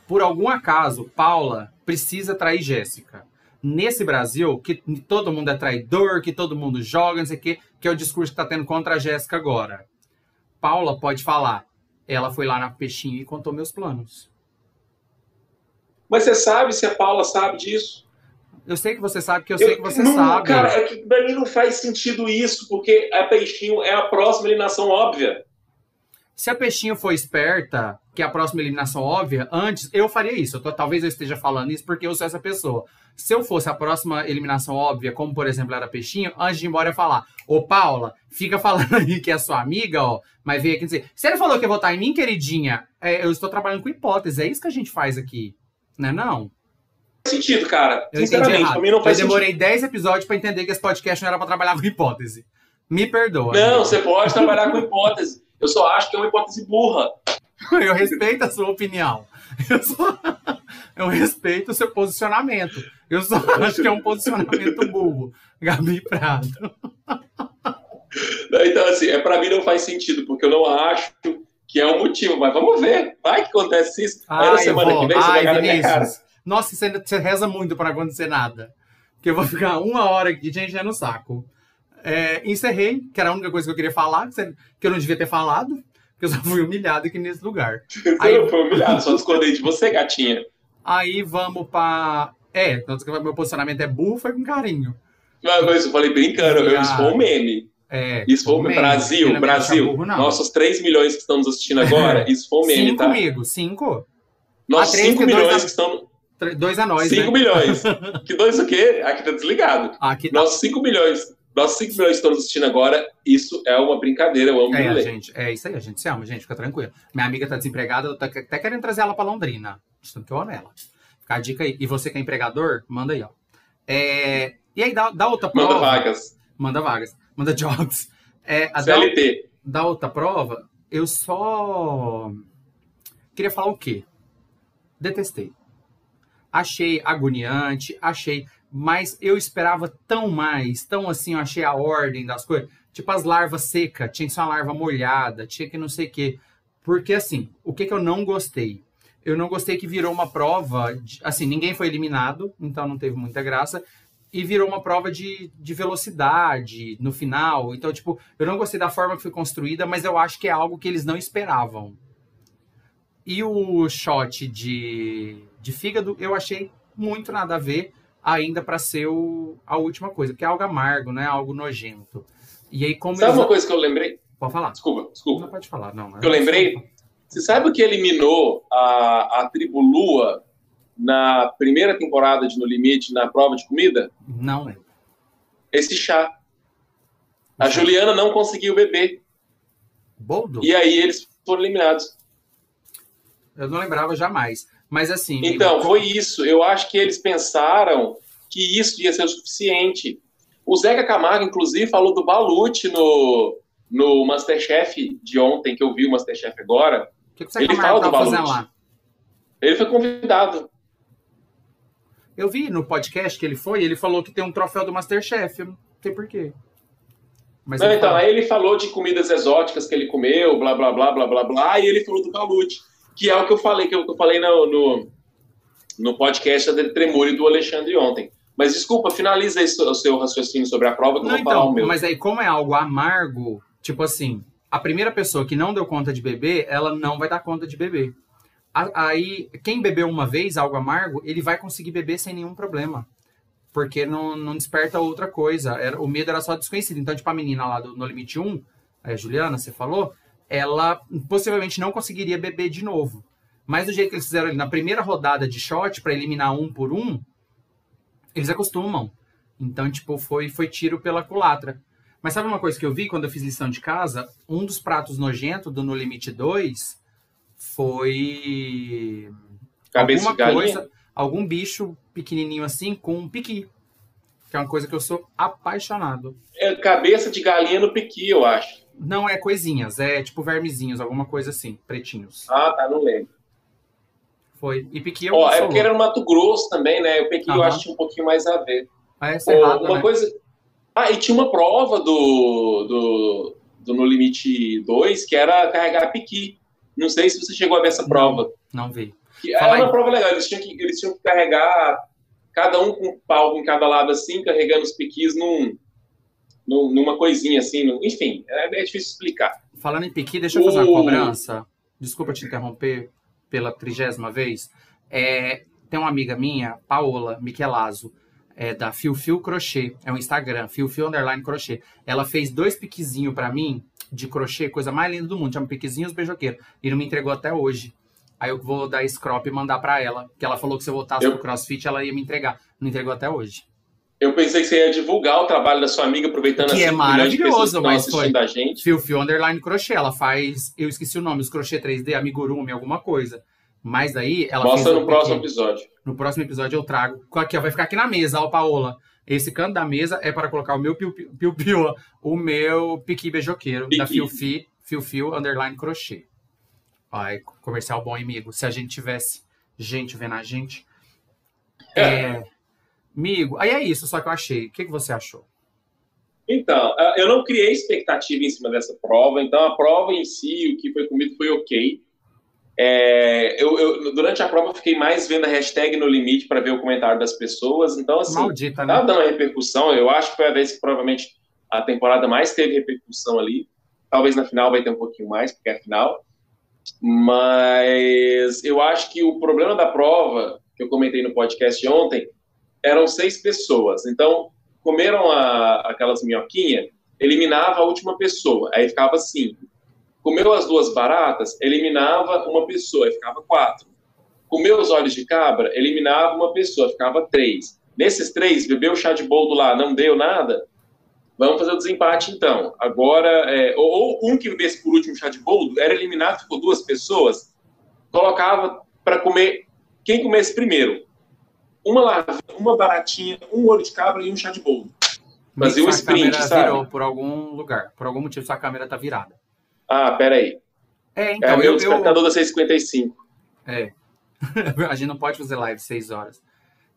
por algum acaso, Paula precisa trair Jéssica. Nesse Brasil, que todo mundo é traidor, que todo mundo joga, não sei o quê, que é o discurso que está tendo contra a Jéssica agora. Paula pode falar. Ela foi lá na peixinha e contou meus planos. Mas você sabe se a Paula sabe disso? Eu sei que você sabe, que eu, eu sei que você não, sabe. Cara, é que pra mim não faz sentido isso, porque a Peixinho é a próxima eliminação óbvia. Se a Peixinho for esperta, que é a próxima eliminação óbvia, antes eu faria isso. Eu tô, talvez eu esteja falando isso porque eu sou essa pessoa. Se eu fosse a próxima eliminação óbvia, como por exemplo era Peixinho, antes de ir embora eu falar: Ô Paula, fica <laughs> falando aí que é sua amiga, ó, mas veio aqui dizer: Se ele falou que ia votar em mim, queridinha, é, eu estou trabalhando com hipótese, é isso que a gente faz aqui. Não é não? Faz sentido, cara. Eu Sinceramente, pra mim não faz Eu demorei 10 episódios para entender que esse podcast não era para trabalhar com hipótese. Me perdoa. Não, você pode trabalhar com <laughs> hipótese. Eu só acho que é uma hipótese burra. <laughs> Eu respeito a sua opinião. Eu, só... <laughs> eu respeito o seu posicionamento. Eu só <laughs> acho que é um posicionamento burro. Gabi Prado. Então, assim, é, para mim não faz sentido, porque eu não acho que é o um motivo, mas vamos ver. Vai que acontece isso. Ai, Aí na semana vou. que vem você Ai, vai na minha cara. Nossa, você, você reza muito para acontecer nada. Porque eu vou ficar uma hora aqui te enchendo o saco. É, encerrei, que era a única coisa que eu queria falar, que eu não devia ter falado. porque eu só fui humilhado aqui nesse lugar. Você <laughs> Aí- não foi humilhado, só discordei de você, gatinha. Aí vamos pra. É, tanto que meu posicionamento é burro, foi com carinho. Mas mas eu falei brincando, eu, isso foi um meme. É, Isso foi um meme. Brasil, Brasil. burro. Nossos 3 milhões que estão nos assistindo agora, <laughs> isso foi um meme, Cinco tá? comigo, cinco. Nossos Ah, três 5 que dois milhões a- que estão. Tre- Dois a nós, 5 né? milhões. <laughs> Que dois o quê? Aqui tá desligado. Aqui tá. Nossos 5 milhões. Nossos 5 milhões que estão nos assistindo agora, isso é uma brincadeira, eu amo É, gente, é isso aí, a gente se ama, gente, fica tranquilo. Minha amiga tá desempregada, eu tô até querendo trazer ela pra Londrina. De tanto que eu amo ela. Fica a dica aí. E você que é empregador, manda aí, ó. É, E aí, dá, dá outra prova. Manda vagas. Manda vagas. Manda jobs. É, a da, CLT. da outra prova, eu só. Queria falar o quê? Detestei. Achei agoniante, achei. Mas eu esperava tão mais, tão assim, eu achei a ordem das coisas. Tipo, as larvas secas, tinha que ser uma larva molhada, tinha que não sei o quê. Porque, assim, o que, que eu não gostei? Eu não gostei que virou uma prova. de- assim, ninguém foi eliminado, então não teve muita graça. E virou uma prova de, de velocidade no final. Então, tipo, eu não gostei da forma que foi construída, mas eu acho que é algo que eles não esperavam. E o shot de, de fígado, eu achei muito nada a ver, ainda para ser o, a última coisa, porque é algo amargo, não é algo nojento. E aí, como Sabe eles- uma coisa que eu lembrei? Pode falar. Desculpa, desculpa. Não pode falar, não. que eu lembrei? Você sabe o que eliminou a, a tribo Lua na primeira temporada de No Limite na prova de comida? Não lembro. Esse chá. A Juliana não conseguiu beber. Boldo? E aí eles foram eliminados. Eu não lembrava jamais. Mas assim. Então, foi isso. Eu acho que eles pensaram que isso ia ser o suficiente. O Zeca Camargo, inclusive, falou do Balute no, no Masterchef de ontem, que eu vi o Masterchef agora. O que, que você ele fala do lá? Ele foi convidado. Eu vi no podcast que ele foi, ele falou que tem um troféu do Masterchef. Eu não sei porquê. Mas Não, então, fala- aí ele falou de comidas exóticas que ele comeu, blá, blá, blá, blá, blá, blá, e ele falou do Balute, que é o que eu falei, que eu, que eu falei no, no, no podcast da Tremore do Alexandre ontem. Mas desculpa, finaliza aí o seu raciocínio sobre a prova, que eu Não, vou falar o então, meu. mas aí, como é algo amargo, tipo assim, a primeira pessoa que não deu conta de beber, ela não vai dar conta de beber. Aí, quem bebeu uma vez algo amargo, ele vai conseguir beber sem nenhum problema. Porque não, não desperta outra coisa. Era, o medo era só desconhecido. Então, tipo, a menina lá do No Limite 1, a Juliana, você falou, ela possivelmente não conseguiria beber de novo. Mas do jeito que eles fizeram ali na primeira rodada de shot, para eliminar um por um, eles acostumam. Então, tipo, foi, foi tiro pela culatra. Mas sabe uma coisa que eu vi quando eu fiz lição de casa? Um dos pratos nojentos do No Limite 2 foi Cabeça de alguma galinha? coisa, algum bicho pequenininho assim com um piqui. Que é uma coisa que eu sou apaixonado. É cabeça de galinha no piqui, eu acho. Não é coisinhas, é tipo vermezinhos, alguma coisa assim, pretinhos. Ah, tá, não lembro. Foi. E piqui eu Ó, é porque era no Mato Grosso também, né? O piqui eu Aham. acho que tinha um pouquinho mais a ver. Ah, é cerrado, uma né? coisa... Ah, e tinha uma prova do, do, do No Limite 2 que era carregar piqui. Não sei se você chegou a ver essa prova. Não vi. Que Fala era uma prova legal. Eles tinham, que, eles tinham que carregar cada um com um palco em cada lado assim, carregando os piquis num, num- numa coisinha assim. num- enfim, é, é difícil explicar. Falando em piqui, deixa eu fazer uma O- cobrança. Desculpa te interromper pela trigésima vez. É, tem uma amiga minha, Paola Michelazzo, é da Fio Fio Crochê. É um Instagram, Fio Fio Underline Crochê. Ela fez dois piquezinhos pra mim, de crochê, coisa mais linda do mundo. Chama piquezinhos beijoqueiros. E não me entregou até hoje. Aí eu vou dar esse crop e mandar pra ela. Que ela falou que se eu voltasse Eu- pro CrossFit, ela ia me entregar. Não entregou até hoje. Eu pensei que você ia divulgar o trabalho da sua amiga, aproveitando Que as é 5 milhões de pessoas maravilhoso, mas foi. a gente. Fio Fio Underline Crochê. Ela faz. Eu esqueci o nome, os crochê 3D, amigurumi, alguma coisa. Mas aí ela Mostra no o próximo piqui. episódio. No próximo episódio eu trago. Aqui, ó, vai ficar aqui na mesa, ó, Paola. Esse canto da mesa é para colocar o meu piu-piu, o meu piqui beijoqueiro da Piqui. Fio Fi, Fio Fio Underline Crochê. Ai, comercial bom, amigo. Se a gente tivesse gente vendo a gente. É. Amigo, aí é isso, só que eu achei. O que, que você achou? Então, ah, eu não criei expectativa em cima dessa prova, então a prova em si, o que foi comido foi ok. É, eu, eu- durante a prova fiquei mais vendo a hashtag no limite para ver o comentário das pessoas, então assim, Maldita, né? tá dando repercussão, eu acho que foi a vez que provavelmente a temporada mais teve repercussão ali. Talvez na final vai ter um pouquinho mais, porque é final. Mas eu acho que o problema da prova, que eu comentei no podcast ontem, eram seis pessoas. Então, comeram a, aquelas minhoquinhas, eliminava a última pessoa, aí ficava cinco. Comeu as duas baratas, eliminava uma pessoa, aí ficava quatro. Comeu os olhos de cabra, eliminava uma pessoa, ficava três. Nesses três, bebeu o chá de boldo lá, não deu nada, Vamos fazer o desempate então. Agora, é, ou, ou, um que bebesse por último chá de boldo, era eliminado, ficou duas pessoas, colocava para comer quem comesse primeiro. Uma larvinha, uma baratinha, um olho de cabra e um chá de boldo. Fazia um sprint, sabe? Virou por algum lugar. Por algum motivo, sua câmera tá virada. Ah, peraí. É, então. É meu eu, despertador eu... da 655. É. <laughs> a gente não pode fazer live 6 horas.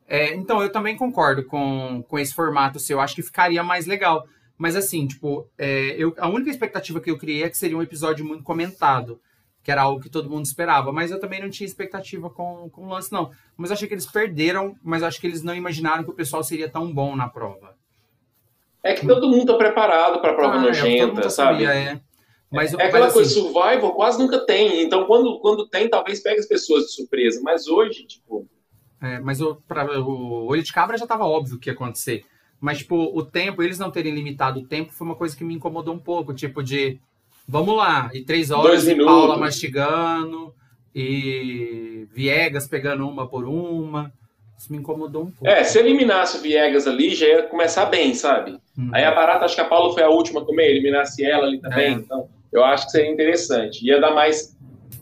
É, então, eu também concordo com, com esse formato seu. Acho que ficaria mais legal. Mas, assim, tipo, é, eu, a única expectativa que eu criei é que seria um episódio muito comentado, que era algo que todo mundo esperava. Mas eu também não tinha expectativa com, com o lance, não. Mas eu achei que eles perderam, mas acho que eles não imaginaram que o pessoal seria tão bom na prova. É que todo mundo tá preparado para a prova ah, é, nojenta, é, sabe? Sabia, é. Mas, é aquela mas, coisa, assim, survival quase nunca tem. Então, quando, quando tem, talvez pegue as pessoas de surpresa. Mas hoje, tipo, é, mas o, pra, o olho de cabra já estava óbvio que ia acontecer. Mas, tipo, o tempo, eles não terem limitado o tempo foi uma coisa que me incomodou um pouco. Tipo, de vamos lá, e três horas e Paula mastigando, e Viegas pegando uma por uma. Isso me incomodou um pouco. É, se eliminasse o Viegas ali, já ia começar bem, sabe? Uhum. Aí a barata, acho que a Paula foi a última a comer, eliminasse ela ali também. É. Então, eu acho que seria interessante. Ia dar mais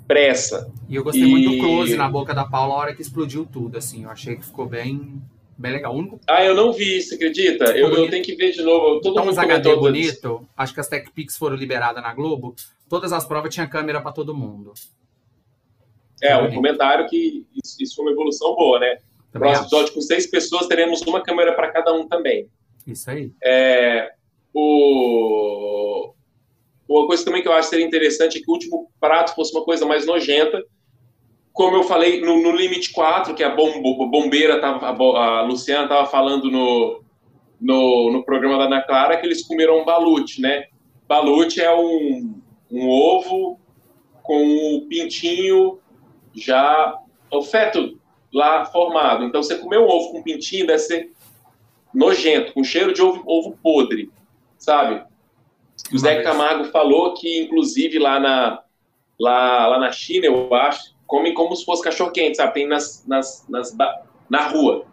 pressa. E eu gostei e... muito do close na boca da Paula a hora que explodiu tudo, assim. Eu achei que ficou bem, bem legal. Único... Ah, eu não vi isso, acredita? Eu, eu, tenho que ver de novo. Todo então, mundo HD bonito. Acho que as Tech Pix foram liberadas na Globo. Todas as provas tinham câmera para todo mundo. É, um comentário que isso, isso, foi uma evolução boa, né? Também Próximo episódio com seis pessoas, teremos uma câmera para cada um também. Isso aí. É, o, uma coisa também que eu acho seria interessante é que o último prato fosse uma coisa mais nojenta. Como eu falei no, no Limite 4, que a, bombeira, tava, a, a Luciana estava falando no, no, no, programa da Ana Clara, que eles comeram um balute, né? Balute é um, um ovo com o pintinho já, o feto lá formado. Então, você comer um ovo com pintinho deve ser nojento, com cheiro de ovo, ovo podre, sabe? O Zé Camargo falou que, inclusive, lá na, lá, lá na China, eu acho, comem como se fosse cachorro-quente, sabe? Tem nas, nas, nas, na rua.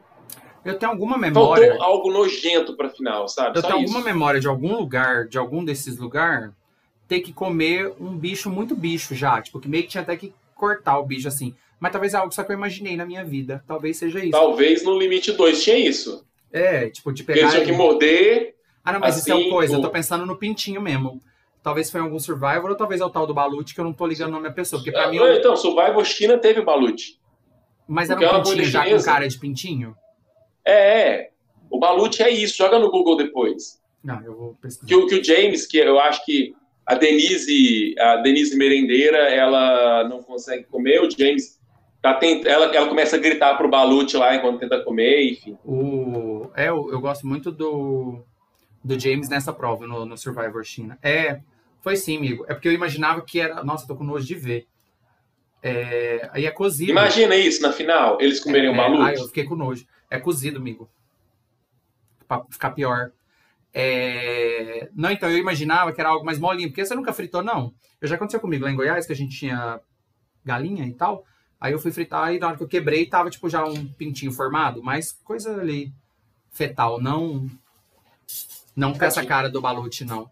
Eu tenho alguma memória. Faltou algo nojento para final, sabe? Eu Só tenho isso. alguma memória de algum lugar, de algum desses lugares, ter que comer um bicho muito bicho já. Tipo, que meio que tinha até que cortar o bicho assim. Mas talvez é algo só que eu imaginei na minha vida. Talvez seja isso. Talvez no limite 2 tinha isso. É, tipo, de pegar. Eles tinham que morder ah, não, mas assim, isso é uma assim, coisa, o... eu tô pensando no pintinho mesmo. Talvez foi algum Survivor ou talvez é o tal do Balute que eu não tô ligando o nome da pessoa. Porque pra ah, mim. Eu... Então, Survivor China teve Balute. Mas era um pintinho já com cara de pintinho? É, é. O Balute é isso. Joga no Google depois. Não, eu vou pesquisar. Que, o, que o James, que eu acho que a Denise, a Denise merendeira, ela não consegue comer. O James tá tent... ela, ela começa a gritar pro Balute lá enquanto tenta comer, enfim. O... É, eu, eu gosto muito do do James nessa prova, no, no Survivor China. É, foi sim, amigo. É porque eu imaginava que era. Nossa, tô com nojo de ver. É, aí é cozido. Imagina isso na final, eles comerem é, uma luz. Ah, eu fiquei com nojo. É cozido, amigo. Pra ficar pior. É... Não, então eu imaginava que era algo mais molinho, porque você nunca fritou, não. Eu já aconteceu comigo lá em Goiás, que a gente tinha galinha e tal. Aí eu fui fritar e na hora que eu quebrei, tava tipo já um pintinho formado, mas coisa ali fetal, não não com essa cara do Balute, não.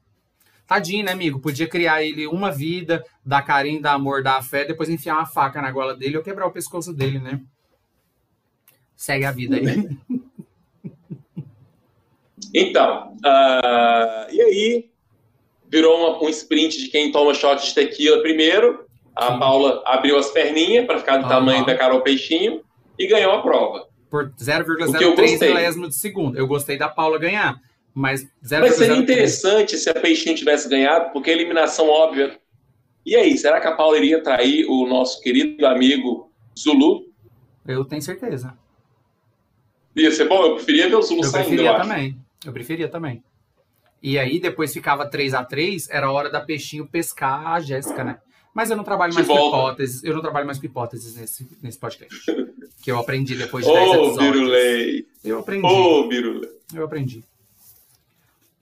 Tadinho, né, amigo? Podia criar ele uma vida, dar carinho, dar amor, dar fé, depois enfiar uma faca na goela dele ou quebrar o pescoço dele, né? Segue a vida aí. <laughs> Então, uh, e aí virou uma, um sprint de quem toma shot de tequila primeiro. A Sim. Paula abriu as perninhas para ficar do tamanho da Carol Peixinho e ganhou a prova. Por 0,03 milésimo de segundo. Eu gostei da Paula ganhar. Mas, 0, mas seria interessante se a Peixinho tivesse ganhado, porque a eliminação óbvia. E aí, será que a Paula iria trair o nosso querido amigo Zulu? Eu tenho certeza. Ia ser bom, eu preferia ver o Zulu eu saindo. Preferia eu também. Eu preferia também. E aí depois ficava 3 a 3 era hora da Peixinho pescar a Jéssica, né? Mas eu não trabalho mais com hipóteses, eu não trabalho mais com hipóteses nesse, nesse podcast. <laughs> que eu aprendi depois de 10 episódios. Ô, Birulei! Eu aprendi. Ô, Birulei! Eu aprendi.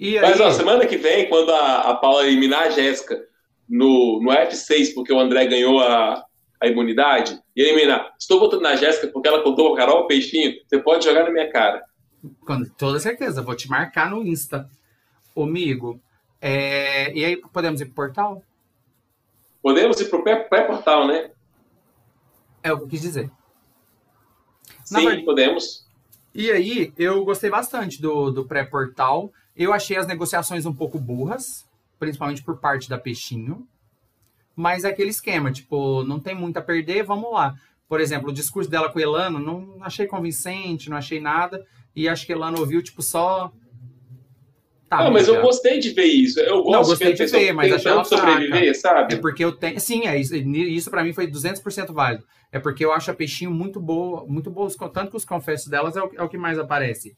E aí... Mas, ó, semana que vem, quando a, a Paula eliminar a Jéssica no, no F6, porque o André ganhou a, a imunidade, e eliminar, estou votando na Jéssica porque ela contou o Carol Peixinho, você pode jogar na minha cara. Com toda certeza, vou te marcar no Insta. Amigo, é... e aí podemos ir pro portal? Podemos ir para o pré-portal, né? É o que eu quis dizer. Sim, verdade... podemos. E aí, eu gostei bastante do, do pré-portal. Eu achei as negociações um pouco burras, principalmente por parte da Peixinho. Mas é aquele esquema, tipo, não tem muito a perder, vamos lá. Por exemplo, o discurso dela com o Elano, não achei convincente, não achei nada. E acho que Elano ouviu, tipo, só Tá, não, mas eu gostei de ver isso. Eu gosto não, gostei de, ver, mas achei ela sobreviver, sabe? É porque eu tenho. Sim, é isso. Isso para mim foi 200% válido. É porque eu acho a peixinho muito boa, muito boa. Tanto que os confessos delas é o, é o que mais aparece.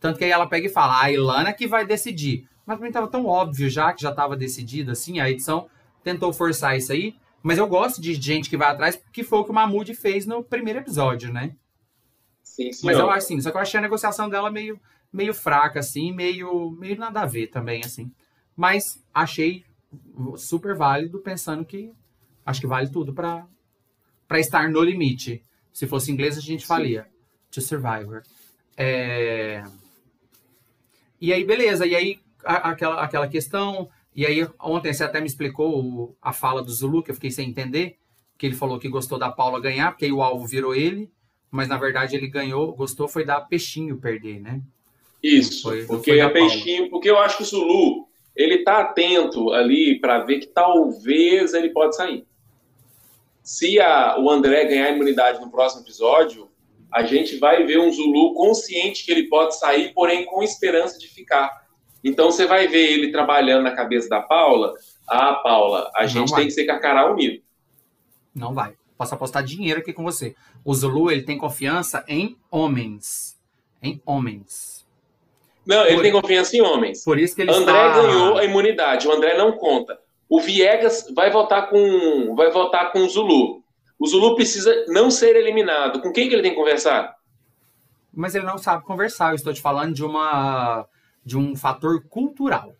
Tanto que aí ela pega e fala, a Ilana que vai decidir. Mas pra mim tava tão óbvio já, que já tava decidido, assim, a edição tentou forçar isso aí. Mas eu gosto de gente que vai atrás, porque foi o que o Mahmoud fez no primeiro episódio, né? Sim, sim. Mas eu acho assim, só que eu achei a negociação dela meio meio fraca, assim, meio, meio nada a ver também, assim. Mas achei super válido, pensando que acho que vale tudo para estar no limite. Se fosse inglês, a gente falia. To Survivor. É... E aí, beleza. E aí, a, aquela, aquela questão. E aí, ontem você até me explicou a fala do Zulu, que eu fiquei sem entender. Que ele falou que gostou da Paula ganhar, porque aí o alvo virou ele. Mas na verdade ele ganhou, gostou foi da Peixinho perder, né? Isso, foi, porque é peixinho, porque eu acho que o Zulu ele tá atento ali para ver que talvez ele pode sair. Se a, o André ganhar imunidade no próximo episódio, a gente vai ver um Zulu consciente que ele pode sair, porém com esperança de ficar. Então você vai ver ele trabalhando na cabeça da Paula. Ah, Paula, a Não gente vai. tem que ser carcará unido. Não vai. Posso apostar dinheiro aqui com você. O Zulu ele tem confiança em homens. Em homens. Não, ele por, tem confiança em homens. Por isso que ele André está... ganhou a imunidade, o André não conta. O Viegas vai votar com vai votar com o Zulu. O Zulu precisa não ser eliminado. Com quem que ele tem que conversar? Mas ele não sabe conversar. Eu estou te falando de uma de um fator cultural.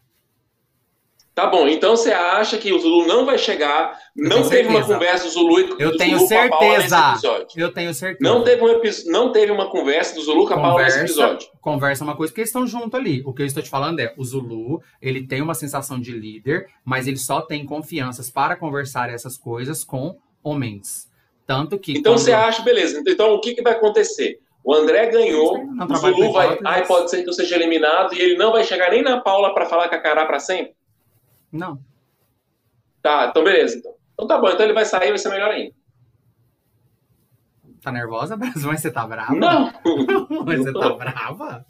Tá bom, então você acha que o Zulu não vai chegar, eu não teve uma conversa do Zulu e Eu do tenho Zulu certeza. Eu tenho certeza. Não teve, um, não teve uma conversa do Zulu com a Paula nesse episódio. Conversa é uma coisa, porque eles estão junto ali. O que eu estou te falando é, o Zulu, ele tem uma sensação de líder, mas ele só tem confianças para conversar essas coisas com homens. Tanto que. Então quando... você acha, beleza. Então o que, que vai acontecer? O André ganhou, o Zulu vai. Ai, pode ser que eu seja eliminado e ele não vai chegar nem na Paula para falar com a Cará para sempre? Não. Tá, então beleza. Então. então tá bom, então ele vai sair e vai ser melhor ainda. Tá nervosa, <laughs> Mas você tá brava? Não! <laughs> Mas você tá brava?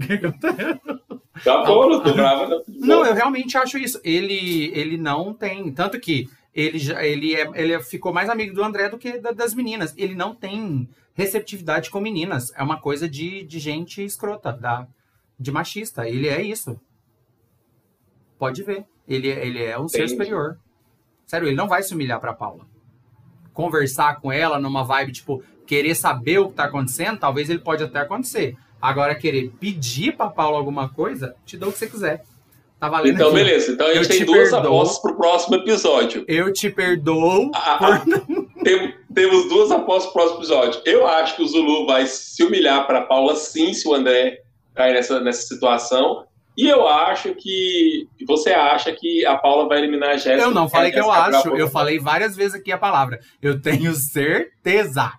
<laughs> Tá bom, não tô brava. Não, não, eu realmente acho isso. Ele, ele não tem. Tanto que ele, já, ele, é, ele ficou mais amigo do André do que da, das meninas. Ele não tem receptividade com meninas. É uma coisa de, de gente escrota, da, de machista. Ele é isso. Pode ver. Ele, ele é um Entendi. ser superior. Sério, ele não vai se humilhar pra Paula. Conversar com ela numa vibe, tipo, querer saber o que tá acontecendo, talvez ele pode até acontecer. Agora, querer pedir pra Paula alguma coisa, te dou o que você quiser. Tá valendo Então, aqui. beleza. Então a gente eu tem duas perdoo. apostas pro próximo episódio. Eu te perdoo. Ah, por... Ah, tem, temos duas apostas pro próximo episódio. Eu acho que o Zulu vai se humilhar pra Paula sim, se o André cair nessa, nessa situação. E eu acho que. Você acha que a Paula vai eliminar a Jéssica? Eu não falei que eu acho. Eu falei várias vezes aqui a palavra. Eu tenho certeza.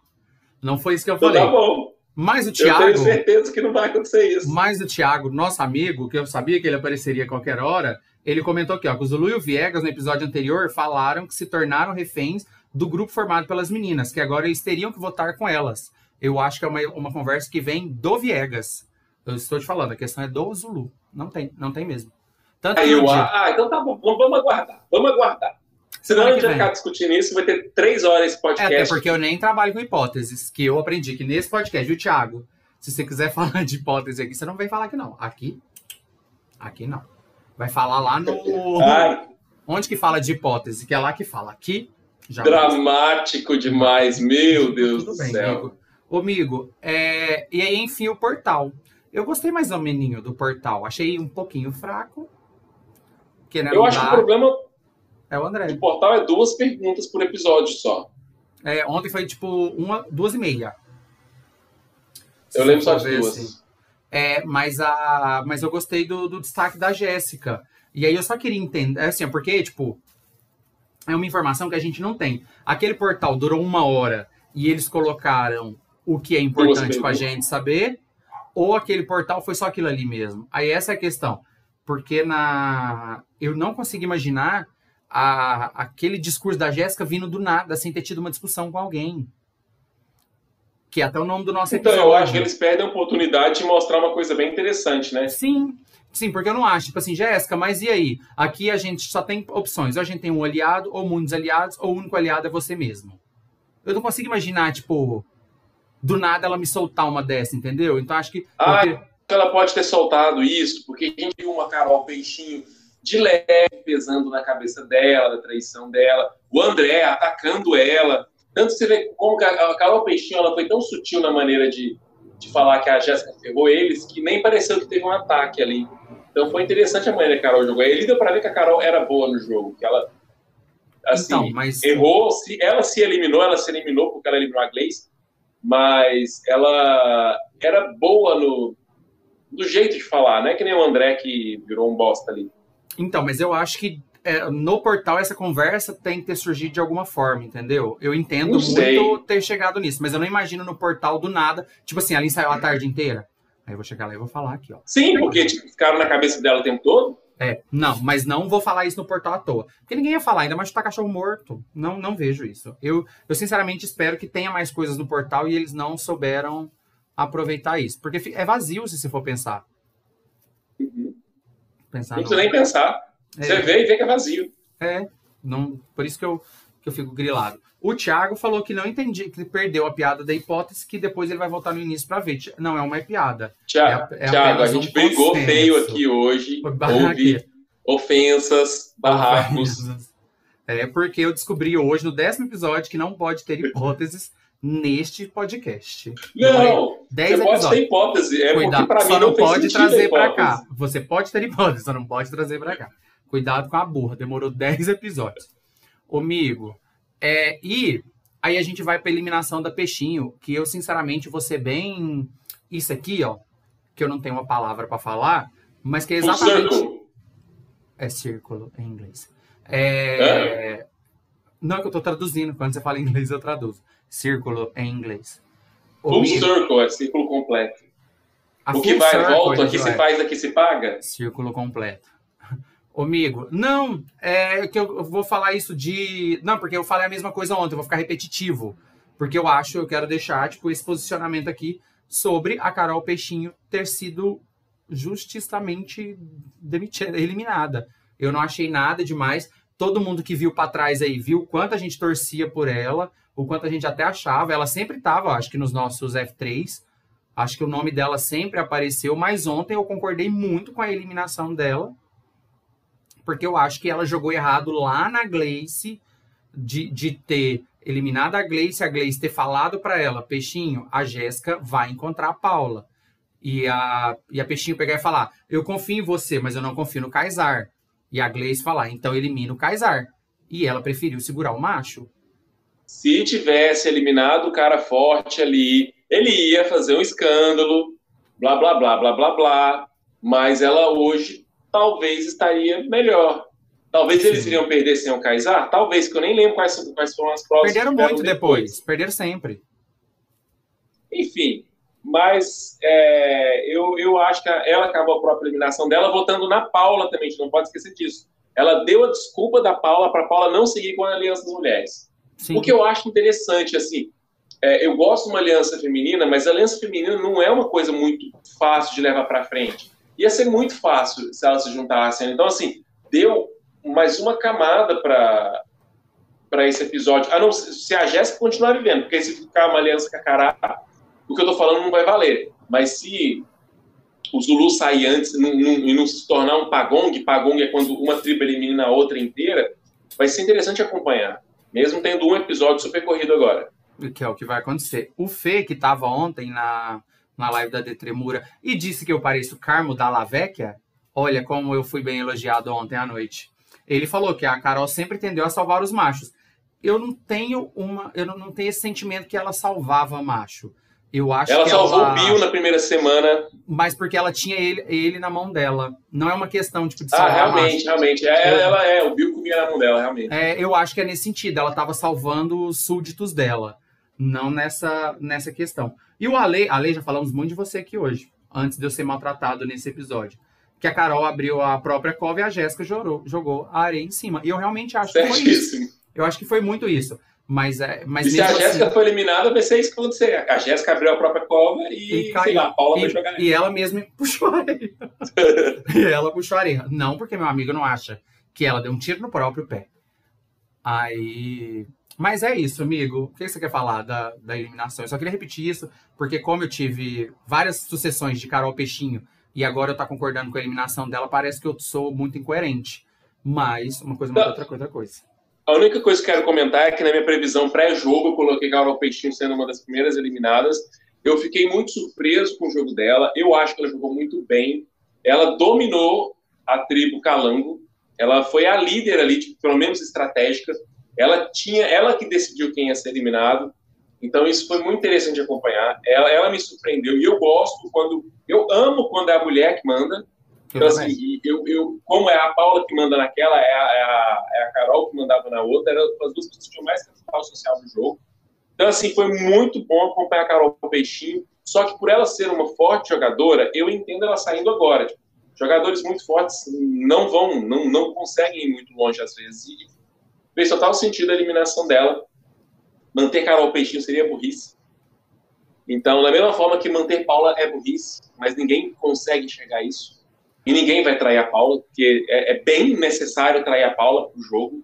Não foi isso que eu falei. Então tá bom. Mas o Thiago. Eu tenho certeza que não vai acontecer isso. Mas o Thiago, nosso amigo, que eu sabia que ele apareceria a qualquer hora, ele comentou aqui, ó, que o Zulu e o Viegas, no episódio anterior, falaram que se tornaram reféns do grupo formado pelas meninas, que agora eles teriam que votar com elas. Eu acho que é uma, uma conversa que vem do Viegas. Eu estou te falando, a questão é do Zulu. Não tem, não tem mesmo. Tanto Aí eu, ah, então tá bom, vamos aguardar, vamos aguardar. Senão a gente vai ficar discutindo isso, vai ter três horas esse podcast. É, até porque eu nem trabalho com hipóteses, que eu aprendi que nesse podcast, o Thiago, se você quiser <laughs> falar de hipótese aqui, você não vem falar aqui não. Aqui, aqui não. Vai falar lá no. Ai, Onde que fala de hipótese? Que é lá que fala. Aqui. Já dramático demais, meu Deus Tudo do bem, céu. amigo. Ô, amigo, é... e aí, enfim, o portal. Eu gostei mais ou menos do portal. Achei um pouquinho fraco. Que, né, Eu acho que dá. o problema É o André. do portal é duas perguntas por episódio só. É, ontem foi tipo uma, duas e meia. Se Eu lembro só de duas. assim. É, mas, a, mas eu gostei do, do destaque da Jéssica. E aí eu só queria entender, é assim, porque, tipo, é uma informação que a gente não tem. Aquele portal durou uma hora e eles colocaram o que é importante pra perguntas. gente saber, ou aquele portal foi só aquilo ali mesmo? Aí essa é a questão. Porque na. Eu não consigo imaginar a, aquele discurso da Jéssica vindo do nada, sem ter tido uma discussão com alguém. Que é até o nome do nosso Então, episódio. eu acho que eles perdem a oportunidade de mostrar uma coisa bem interessante, né? Sim, sim, porque eu não acho, tipo assim, Jéssica, mas e aí? Aqui a gente só tem opções. Ou a gente tem um aliado, ou muitos aliados, ou o único aliado é você mesmo. Eu não consigo imaginar, tipo, do nada ela me soltar uma dessa, entendeu? Então acho que. Ah, porque- Ela pode ter soltado isso, porque a gente viu uma Carol Peixinho de leve pesando na cabeça dela, da traição dela, o André atacando ela. Tanto você vê como a Carol Peixinho ela foi tão sutil na maneira de, de falar que a Jéssica ferrou eles, que nem pareceu que teve um ataque ali. Então foi interessante a maneira que a Carol jogou. E ali deu pra ver que a Carol era boa no jogo, que ela assim, então, mas. errou, se, ela se eliminou, ela se eliminou porque ela eliminou a Gleice, mas ela era boa no, do jeito de falar, não é que nem o André que virou um bosta ali. Então, mas eu acho que é, no portal essa conversa tem que ter surgido de alguma forma, entendeu? Eu entendo Não sei. muito ter chegado nisso, mas eu não imagino no portal do nada, tipo assim, ela ensaiou a tarde inteira. Aí eu vou chegar lá e vou falar aqui, ó. Sim, porque tipo, ficaram na cabeça dela o tempo todo. É, não, mas não vou falar isso no portal à toa. Porque ninguém ia falar, ainda mais chutar cachorro morto. Não, não vejo isso. Eu, eu sinceramente espero que tenha mais coisas no portal e eles não souberam aproveitar isso. Porque é vazio se você for pensar. Pensar Não no- precisa nem pensar. Você é, vê e vê que é vazio. é, não, por isso que eu, que eu fico grilado. O Thiago falou que não entendi, que perdeu a piada da hipótese, que depois ele vai voltar no início pra ver. Não, é uma piada. Tiago, É- é Thiago, a apenas gente um brigou consenso. feio aqui hoje. Houve ofensas, barracos. É porque eu descobri hoje, no décimo episódio, que não pode ter hipóteses neste podcast. Não, Dez você pode ter episódios. hipótese. É Cuidado, porque pra só mim não não pode trazer pra hipótese. cá. Você pode ter hipótese, só não pode trazer pra cá. Cuidado com a burra, demorou 10 episódios. Amigo, é, e aí a gente vai pra eliminação da Peixinho, que eu, sinceramente, vou ser bem. Isso aqui, ó, que eu não tenho uma palavra pra falar, mas que é exatamente. É círculo em inglês. É... Não é que eu tô traduzindo. Quando você fala em inglês, eu traduzo. Círculo em inglês. Full Amigo, circle, é círculo completo. a o que vai e volta, aqui é. se faz, aqui se paga. Círculo completo. <laughs> Amigo, não, é que eu vou falar isso de. Não, porque eu falei a mesma coisa ontem, eu vou ficar repetitivo. Porque eu acho, eu quero deixar, tipo, esse posicionamento aqui sobre a Carol Peixinho ter sido justamente demitida, eliminada. Eu não achei nada demais. Todo mundo que viu pra trás aí viu o quanto a gente torcia por ela, o quanto a gente até achava. Ela sempre tava, acho que nos nossos F3. Acho que o nome dela sempre apareceu, mas ontem eu concordei muito com a eliminação dela. Porque eu acho que ela jogou errado lá na Gleice de, de ter eliminado a Gleice, a Gleice ter falado pra ela, Peixinho, a Jéssica vai encontrar a Paula. E a, e a Peixinho pegar e falar, eu confio em você, mas eu não confio no Kaysar. E a Gleice falar, então elimina o Kaysar. E ela preferiu segurar o macho. Se tivesse eliminado o cara forte ali, ele ia fazer um escândalo, blá, blá, blá, blá, blá, blá. Mas ela hoje talvez estaria melhor. Talvez eles iriam perder sem o Kaysar? Talvez, que eu nem lembro quais, quais foram as provas. Perderam muito depois. Perderam sempre. Enfim, mas é, eu, eu acho que ela acabou a própria eliminação dela votando na Paula também, a gente não pode esquecer disso. Ela deu a desculpa da Paula para Paula não seguir com a Aliança das Mulheres. Sim. O que eu acho interessante, assim, é, eu gosto de uma aliança feminina, mas a aliança feminina não é uma coisa muito fácil de levar para frente. Ia ser muito fácil se elas se juntassem. Então, assim, deu mais uma camada para para esse episódio. A não se a Jéssica continuar vivendo, porque se ficar uma aliança com a Cará, o que eu tô falando não vai valer. Mas se o Zulu sair antes e não se tornar um pagong, pagong é quando uma tribo elimina a outra inteira, vai ser interessante acompanhar, mesmo tendo um episódio super corrido agora. Que é o que vai acontecer. O Fê, que estava ontem na, na live da Detremura e disse que eu pareço Carmo da Lavecchia, olha como eu fui bem elogiado ontem à noite. Ele falou que a Carol sempre tendeu a salvar os machos. Eu não tenho uma, eu não, não tenho esse sentimento que ela salvava macho. Eu acho ela que salvou ela... o Bill na primeira semana. Mas porque ela tinha ele, ele na mão dela. Não é uma questão tipo, de Ah, realmente, macho. realmente. É, ela é, o Bill comia na mão dela, realmente. É, eu acho que é nesse sentido. Ela estava salvando os súditos dela. Não nessa, nessa questão. E o Ale, Ale, já falamos muito de você aqui hoje, antes de eu ser maltratado nesse episódio. Que a Carol abriu a própria cova e a Jéssica jogou, jogou a areia em cima. E eu realmente acho que foi isso. Eu acho que foi muito isso. Mas, é, mas e se a Jéssica assim, foi eliminada, vai ser isso que acontecer. A Jéssica abriu a própria cova e, e sei lá, a Paula e, vai jogar. E ela mesma <laughs> puxou a areia. <laughs> e ela puxou a areia. Não porque meu amigo não acha que ela deu um tiro no próprio pé. Aí. Mas é isso, amigo. O que você quer falar da, da eliminação? Eu só queria repetir isso, porque como eu tive várias sucessões de Carol Peixinho e agora eu tá concordando com a eliminação dela, parece que eu sou muito incoerente. Mas uma coisa, uma outra coisa, outra coisa. A única coisa que quero comentar é que na minha previsão pré-jogo eu coloquei Carol Peixinho sendo uma das primeiras eliminadas. Eu fiquei muito surpreso com o jogo dela. Eu acho que ela jogou muito bem. Ela dominou a tribo Calango. Ela foi a líder ali, tipo, pelo menos estratégica. Ela tinha, ela que decidiu quem ia ser eliminado. Então isso foi muito interessante de acompanhar. Ela, ela me surpreendeu e eu gosto quando, eu amo quando é a mulher que manda. Então, assim, eu, eu, como é a Paula que manda naquela, é a, é a, é a Carol que mandava na outra, eram as duas pessoas que tinham mais capital social no jogo. Então, assim, foi muito bom acompanhar a Carol Peixinho. Só que por ela ser uma forte jogadora, eu entendo ela saindo agora. Tipo, jogadores muito fortes não vão, não, não conseguem ir muito longe às vezes. E fez total sentido a eliminação dela. Manter Carol Peixinho seria burrice. Então, da mesma forma que manter Paula é burrice, mas ninguém consegue chegar a isso e ninguém vai trair a Paula, porque é, é bem necessário trair a Paula para o jogo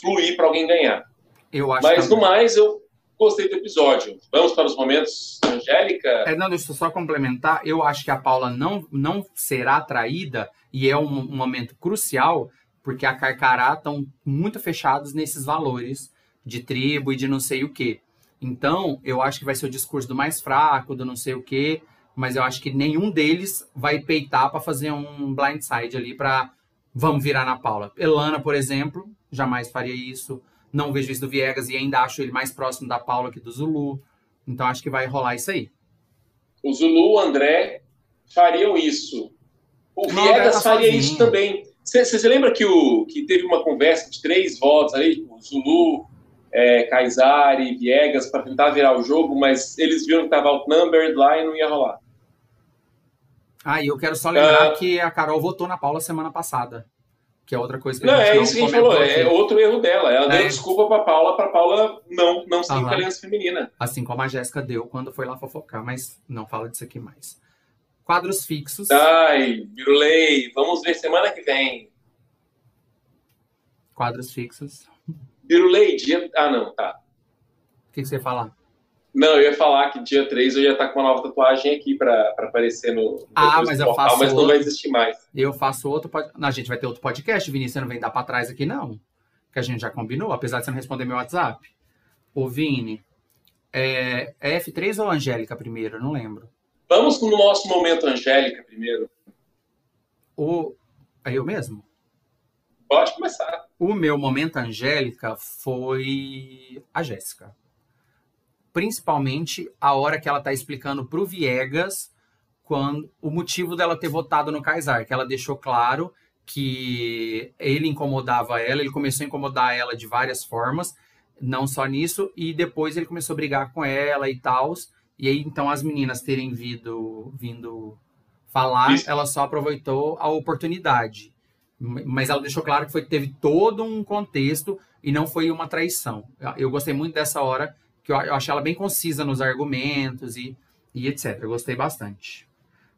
fluir para alguém ganhar. Eu acho Mas, no mais, eu gostei do episódio. Vamos para os momentos, Angélica? É, não, deixa eu só complementar. Eu acho que a Paula não, não será traída, e é um, um momento crucial, porque a Carcará estão muito fechados nesses valores de tribo e de não sei o quê. Então, eu acho que vai ser o discurso do mais fraco, do não sei o quê, mas eu acho que nenhum deles vai peitar para fazer um blindside ali para vamos virar na Paula. Elana, por exemplo, jamais faria isso. Não vejo isso do Viegas e ainda acho ele mais próximo da Paula que do Zulu. Então acho que vai rolar isso aí. O Zulu, o André fariam isso. O Não, Viegas tá faria sozinho. isso também. Você lembra que, o, que teve uma conversa de três votos ali, tipo, Zulu, é, Kaysari, Viegas, para tentar virar o jogo, mas eles viram que estava outnumbered lá e não ia rolar. Ah, e eu quero só lembrar uh, que a Carol votou na Paula semana passada. Que é outra coisa que não, a gente é não isso que a gente falou, aqui. é outro erro dela. Ela é. deu desculpa pra Paula, pra Paula não, não seguir uhum. aliança feminina. Assim como a Jéssica deu quando foi lá fofocar, mas não fala disso aqui mais. Quadros fixos. Ai, Birulei, vamos ver semana que vem. Quadros fixos. Birulei, dia. Ah, não, tá. O que, que você ia falar? Não, eu ia falar que dia 3 eu ia estar com uma nova tatuagem aqui para aparecer no, Ah, mas eu portal, faço. Mas outro... não vai existir mais. Eu faço outro. Não, a gente vai ter outro podcast, Vinícius. Você não vem dar para trás aqui, não. Que a gente já combinou, apesar de você não responder meu WhatsApp. Ô, Vini, é, é F3 ou Angélica primeiro? Eu não lembro. Vamos no nosso momento Angélica primeiro. O... É eu mesmo? Pode começar. O meu momento Angélica foi a Jéssica principalmente a hora que ela está explicando para o Viegas quando o motivo dela ter votado no Kaysar, que ela deixou claro que ele incomodava ela, ele começou a incomodar ela de várias formas, não só nisso, e depois ele começou a brigar com ela e tal. E aí, então, as meninas terem vindo, vindo falar, Isso. ela só aproveitou a oportunidade. Mas ela deixou claro que foi, teve todo um contexto e não foi uma traição. Eu gostei muito dessa hora que eu, eu achei ela bem concisa nos argumentos e, e etc. Eu gostei bastante.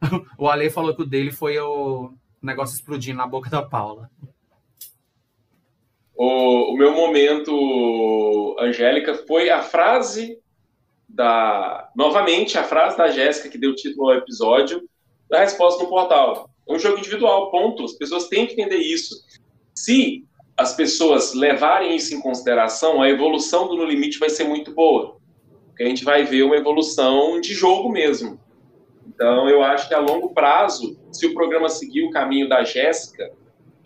<laughs> o Ale falou que o dele foi o negócio explodindo na boca da Paula. O, o meu momento, Angélica, foi a frase da. Novamente, a frase da Jéssica que deu título ao episódio. da resposta no portal. É um jogo individual, ponto. As pessoas têm que entender isso. Se as pessoas levarem isso em consideração, a evolução do No Limite vai ser muito boa. Porque a gente vai ver uma evolução de jogo mesmo. Então, eu acho que a longo prazo, se o programa seguir o caminho da Jéssica,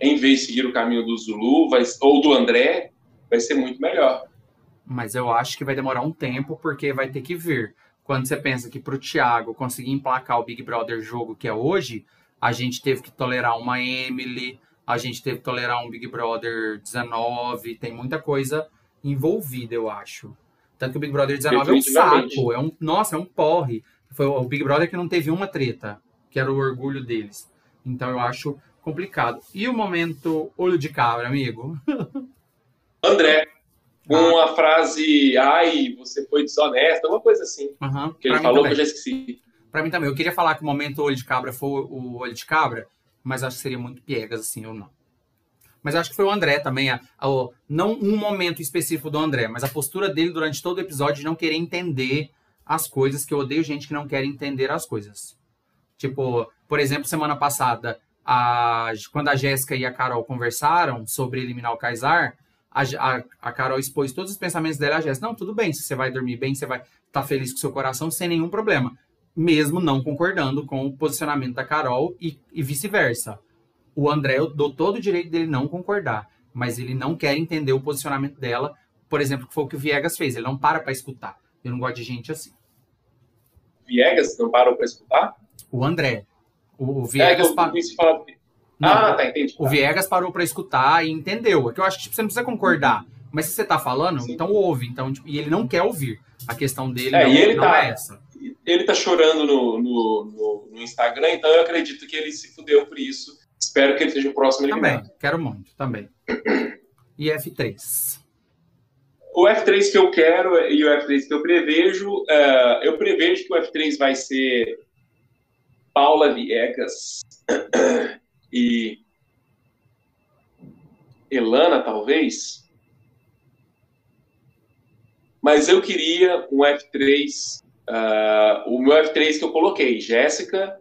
em vez de seguir o caminho do Zulu vai, ou do André, vai ser muito melhor. Mas eu acho que vai demorar um tempo, porque vai ter que vir. Quando você pensa que para o Thiago conseguir emplacar o Big Brother jogo que é hoje, a gente teve que tolerar uma Emily, a gente teve que tolerar um Big Brother 19, tem muita coisa envolvida, eu acho. Tanto que o Big Brother 19 é um saco, é um, nossa, é um porre. Foi o Big Brother que não teve uma treta, que era o orgulho deles. Então eu acho complicado. E o momento olho de cabra, amigo? <laughs> André, com ah. a frase, ai, você foi desonesta, uma coisa assim. Uhum. Que ele falou também. que eu já esqueci. Pra mim também. Eu queria falar que o momento olho de cabra foi o olho de cabra, mas acho que seria muito piegas, assim, ou não. Mas acho que foi o André também. A, a, não um momento específico do André, mas a postura dele durante todo o episódio de não querer entender as coisas, que eu odeio gente que não quer entender as coisas. Tipo, por exemplo, semana passada, a, quando a Jéssica e a Carol conversaram sobre eliminar o Kaysar, a, a, a, Carol expôs todos os pensamentos dela a Jéssica. Não, tudo bem, se você vai dormir bem, você vai estar tá feliz com seu coração, sem nenhum problema. Mesmo não concordando com o posicionamento da Carol e, e vice-versa. O André, eu dou todo o direito dele não concordar, mas ele não quer entender o posicionamento dela. Por exemplo, que foi o que o Viegas fez, ele não para para escutar. Eu não gosto de gente assim. Viegas não parou para escutar? O André. O, o Viegas. É, pa... Não, ah, tá, entendi. O Viegas parou para escutar e entendeu. É que eu acho que tipo, você não precisa concordar. Mas se você tá falando, Sim. então ouve. Então, tipo, e ele não quer ouvir. A questão dele é, não, ele não tá, é essa. Ele tá chorando no, no, no, no, Instagram, então eu acredito que ele se fudeu por isso. Espero que ele seja o próximo eliminado. Também, quero muito, também. E F3? O F3 que eu quero e o F3 que eu prevejo, uh, eu prevejo que o F3 vai ser Paula Viegas <clears throat> e Elana, talvez. Mas eu queria um F3, uh, o meu F3 que eu coloquei, Jéssica,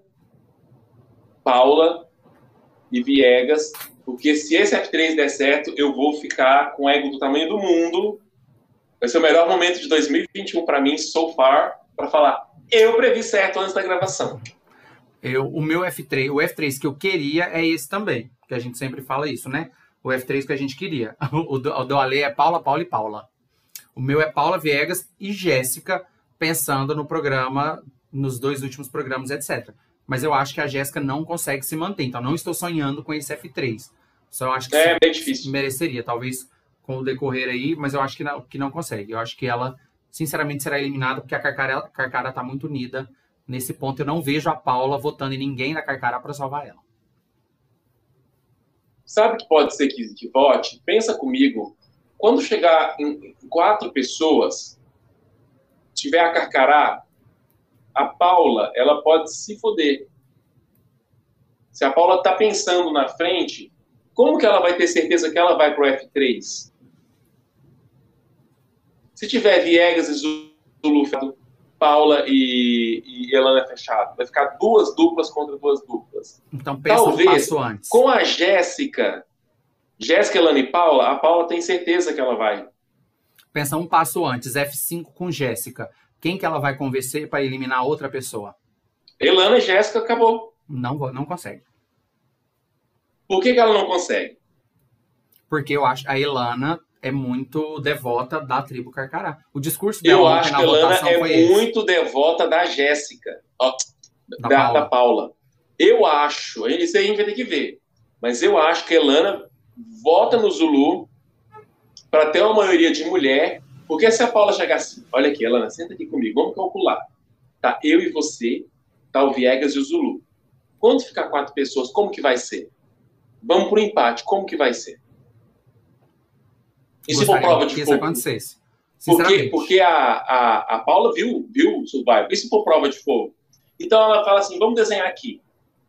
Paula e Viegas, porque se esse F3 der certo, eu vou ficar com ego do tamanho do mundo. Vai ser o melhor momento de 2021 para mim, so far, para falar, eu previ certo antes da gravação. Eu, o meu F3, o F3 que eu queria é esse também, que a gente sempre fala isso, né? O F3 que a gente queria. <laughs> O do, o do Ale é Paula, Paula e Paula. O meu é Paula Viegas e Jéssica, pensando no programa, nos dois últimos programas, etc. Mas eu acho que a Jéssica não consegue se manter, então não estou sonhando com esse F3. Só acho que é bem difícil. mereceria, talvez com o decorrer aí, mas eu acho que não, que não consegue. Eu acho que ela, sinceramente, será eliminada porque a Carcara, a Carcara tá muito unida Nesse ponto, eu não vejo a Paula votando em ninguém na Carcará para salvar ela. Sabe que pode ser que, que vote? Pensa comigo. Quando chegar em quatro pessoas, tiver a Carcará, a Paula, ela pode se foder. Se a Paula está pensando na frente, como que ela vai ter certeza que ela vai para o F3? Se tiver Viegas e Zulu Paula e, e Elana fechado. Vai ficar duas duplas contra duas duplas. Então pensa Talvez, um passo antes. Com a Jéssica, Jéssica, Elana e Paula, a Paula tem certeza que ela vai. Pensa um passo antes, F5 com Jéssica. Quem que ela vai convencer para eliminar outra pessoa? Elana e Jéssica acabou. Não, não consegue. Por que, que ela não consegue? Porque eu acho a Elana é muito devota da tribo Carcará. O discurso dela Eu acho que a Lana é muito devota da Jéssica, da, da, Paula. da, Paula. Eu acho, isso aí a gente vai ter que ver, mas eu acho que a Elana vota no Zulu para ter uma maioria de mulher, porque se a Paula chegar assim, olha aqui, Elana, senta aqui comigo, vamos calcular. Tá eu e você, tá o Viegas e o Zulu. Quando ficar quatro pessoas, como que vai ser? Vamos para o empate, como que vai ser? Se for prova de que fogo? isso acontecesse. Porque, porque a, a, a Paula viu, viu o Survivor. E se for prova de fogo? Então ela fala assim: vamos desenhar aqui.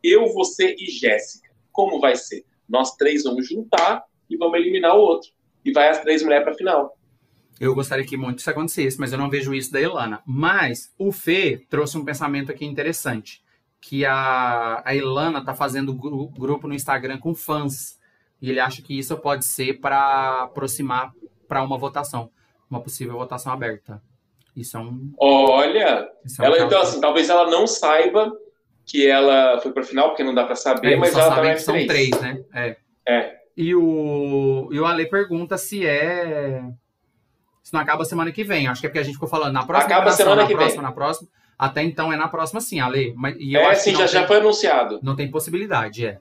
Eu, você e Jéssica. Como vai ser? Nós três vamos juntar e vamos eliminar o outro. E vai as três mulheres para a final. Eu gostaria que muito isso acontecesse, mas eu não vejo isso da Elana. Mas o Fê trouxe um pensamento aqui interessante. que a, a Ilana tá fazendo gru- grupo no Instagram com fãs. E ele acha que isso pode ser para aproximar para uma votação, uma possível votação aberta. Isso é um. Olha, é um ela, então assim, talvez ela não saiba que ela foi pra final, porque não dá pra saber, É, mas ela tá sabem na que são F3. três, né? É. É. E o, e o Ale pergunta se é. Se não acaba semana que vem. Acho que é porque a gente ficou falando na próxima Acaba semana na que próxima, vem. na próxima. Até então é na próxima, sim, Ale. Mas, e eu É, sim, já, tem, já foi anunciado. não tem possibilidade, é.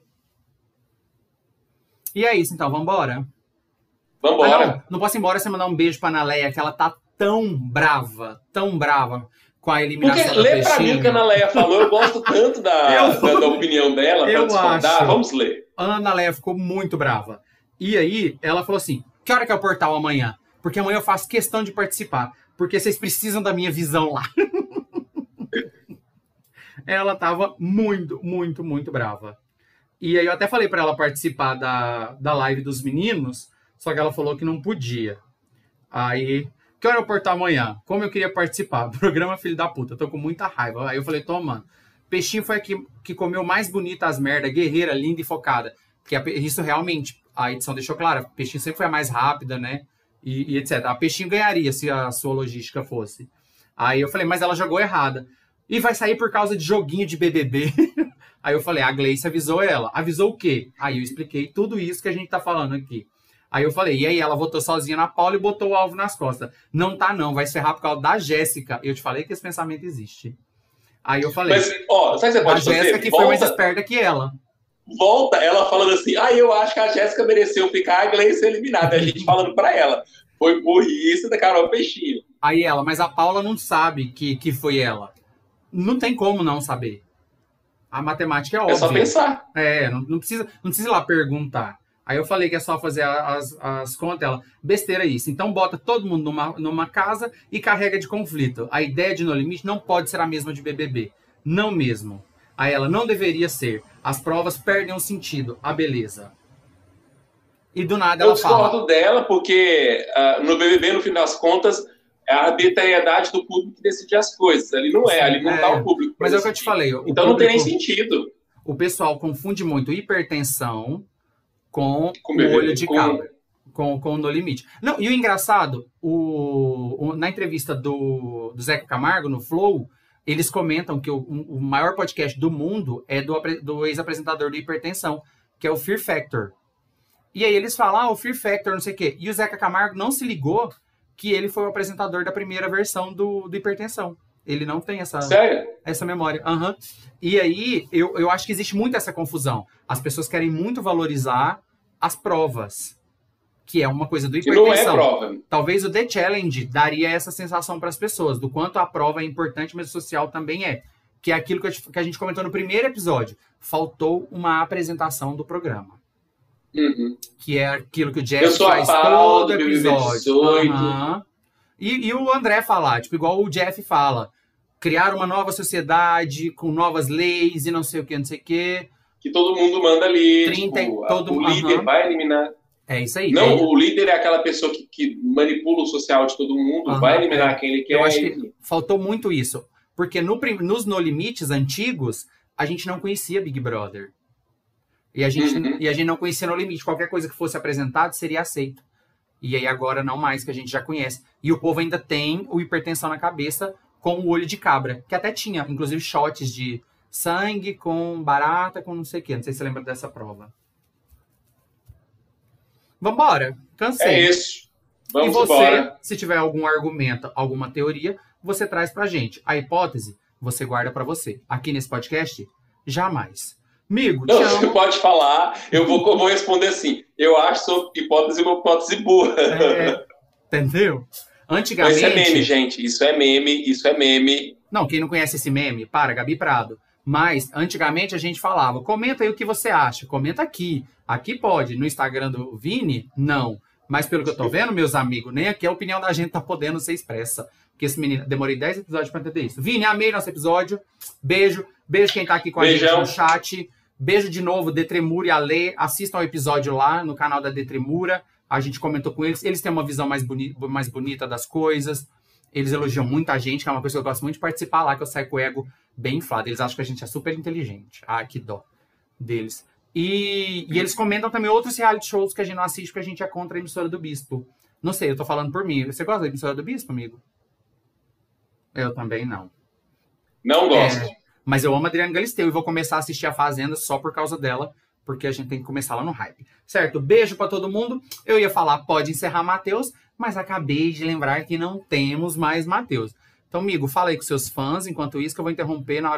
E é isso, então, vambora. Ah, Vambora. não, não posso ir embora sem mandar um beijo pra Analeia, que ela tá tão brava, tão brava com a Porque eliminação da lê pra mim o que a Ana Leia falou, eu gosto tanto da, <laughs> Eu- da, da opinião dela Eu discordar. acho. Vamos ler. Ana Leia ficou muito brava. E aí, ela falou assim: que hora que é o portal amanhã? Porque amanhã eu faço questão de participar. Porque vocês precisam da minha visão lá. <laughs> ela tava muito, muito, muito brava. E aí eu até falei pra ela participar da, da live dos meninos, só que ela falou que não podia. Aí, que hora o portal amanhã? Como eu queria participar? <laughs> Programa Filho da Puta, tô com muita raiva. Aí eu falei, toma, Peixinho foi a que, que comeu mais bonita as merda, guerreira, linda e focada. Porque a isso realmente, a edição deixou claro, Peixinho sempre foi a mais rápida, né? E, e etc. A Peixinho ganharia se a sua logística fosse. Aí eu falei, mas ela jogou errada. E vai sair por causa de joguinho de BBB. <laughs> Aí eu falei, a Gleice avisou ela. Avisou o quê? Aí eu expliquei tudo isso que a gente tá falando aqui. Aí eu falei, e aí ela votou sozinha na Paula e botou o alvo nas costas. Não tá não, vai se ferrar por causa da Jéssica. Eu te falei que esse pensamento existe. Aí eu falei, Mas, ó, sabe o que você a pode Jéssica fazer? que foi mais Volta, esperta que ela. volta ela falando assim, ah, eu acho que a Jéssica mereceu ficar, a Gleice ser eliminada. A gente <laughs> falando pra ela. Foi burrice da Carol Peixinho. Aí ela, mas a Paula não sabe que, que foi ela. Não tem como não saber. A matemática é É óbvia. só pensar. É, não, não precisa, não precisa ir lá perguntar. Aí eu falei que é só fazer as, as contas, ela, besteira isso. Então bota todo mundo numa, numa casa e carrega de conflito. A ideia de No Limite não pode ser a mesma de BBB. Não mesmo. Aí ela, não deveria ser. As provas perdem o sentido. A beleza. E do nada Eu ela fala. discordo dela, porque ah, no BBB, no fim das contas, é a arbitrariedade do público que decide as coisas. Ali não é, ali não É, tá o público. Mas é o que eu te decidir. falei. Então não tem nem público- sentido. o pessoal confunde muito hipertensão com, Com o olho de com- cabra. Com, com o No Limite. Não, e o engraçado, o, o- na entrevista do, do Zeca Camargo, no Flow, eles comentam que o, o maior podcast do mundo é do, do ex-apresentador do Hipertensão, que é o Fear Factor. E aí eles falam, ah, o Fear Factor, não sei o quê. E o Zeca Camargo não se ligou que ele foi o apresentador da primeira versão do, do Hipertensão. Ele não tem essa Sério? essa memória. Aham. E aí, eu, eu acho que existe muito essa confusão. As pessoas querem muito valorizar as provas, que é uma coisa do Que não é hipertensão. prova. Talvez o The Challenge daria essa sensação para as pessoas, do quanto a prova é importante, mas o social também é. Que é aquilo que, a gente comentou no primeiro episódio. Faltou uma apresentação do programa. Uhum. Que é aquilo que o Jeff faz Paula todo episódio. 18. Aham. E, e o André falar, tipo, igual o Jeff fala. Criar uma nova sociedade com novas leis e não sei o que, não sei o que. Que todo mundo manda ali. 30 e tipo, todo- o líder vai eliminar. É isso aí. Não, É, o líder é aquela pessoa que, que manipula o social de todo mundo, vai eliminar é. quem ele quer. Eu acho que faltou muito isso. Porque no, nos No Limites antigos, a gente não conhecia Big Brother. E a, gente, Uhum. e a gente não conhecia No Limite. Qualquer coisa que fosse apresentado seria aceito. E aí agora não mais, que a gente já conhece. E o povo ainda tem o hipertensão na cabeça com o olho de cabra. Que até tinha, inclusive, shots de sangue com barata, com não sei o quê. Não sei se você lembra dessa prova. Vambora. Cansei. É isso. Vamos e você, embora. se tiver algum argumento, alguma teoria, você traz pra gente. A hipótese, você guarda pra você. Aqui nesse podcast, jamais. Amigo, Não, você amo. pode falar, eu vou, eu vou responder assim. Eu acho sua hipótese uma hipótese burra. É, entendeu? Mas Antigamente. isso é meme, gente. Isso é meme, isso é meme. Não, quem não conhece esse meme, para, Gabi Prado. Mas antigamente a gente falava, comenta aí o que você acha, comenta aqui. Aqui pode, no Instagram do Vini, não. Mas pelo que eu tô vendo, meus amigos, nem aqui a opinião da gente tá podendo ser expressa. Porque esse menino, demorei 10 episódios pra entender isso. Vini, amei nosso episódio. Beijo. Beijo quem tá aqui com a gente Beijão. no chat. Beijo de novo, Detremura e Ale. Assistam o episódio lá no canal da Detremura. A gente comentou com eles. Eles têm uma visão mais, boni mais bonita das coisas. Eles elogiam muita gente, que é uma coisa que eu gosto muito de participar lá, que eu saio com o ego bem inflado. Eles acham que a gente é super inteligente. Ah, que dó deles. E, e eles comentam também outros reality shows que a gente não assiste porque a gente é contra a emissora do Bispo. Não sei, eu tô falando por mim. Você gosta da emissora do Bispo, amigo? Eu também não. Não gosto. É, mas eu amo a Adriana Galisteu e vou começar a assistir a Fazenda só por causa dela, porque a gente tem que começar lá no hype. Certo? Beijo para todo mundo. Eu ia falar, pode encerrar Matheus, mas acabei de lembrar que não temos mais Matheus. Então, amigo, fala aí com seus fãs, enquanto isso que eu vou interromper na hora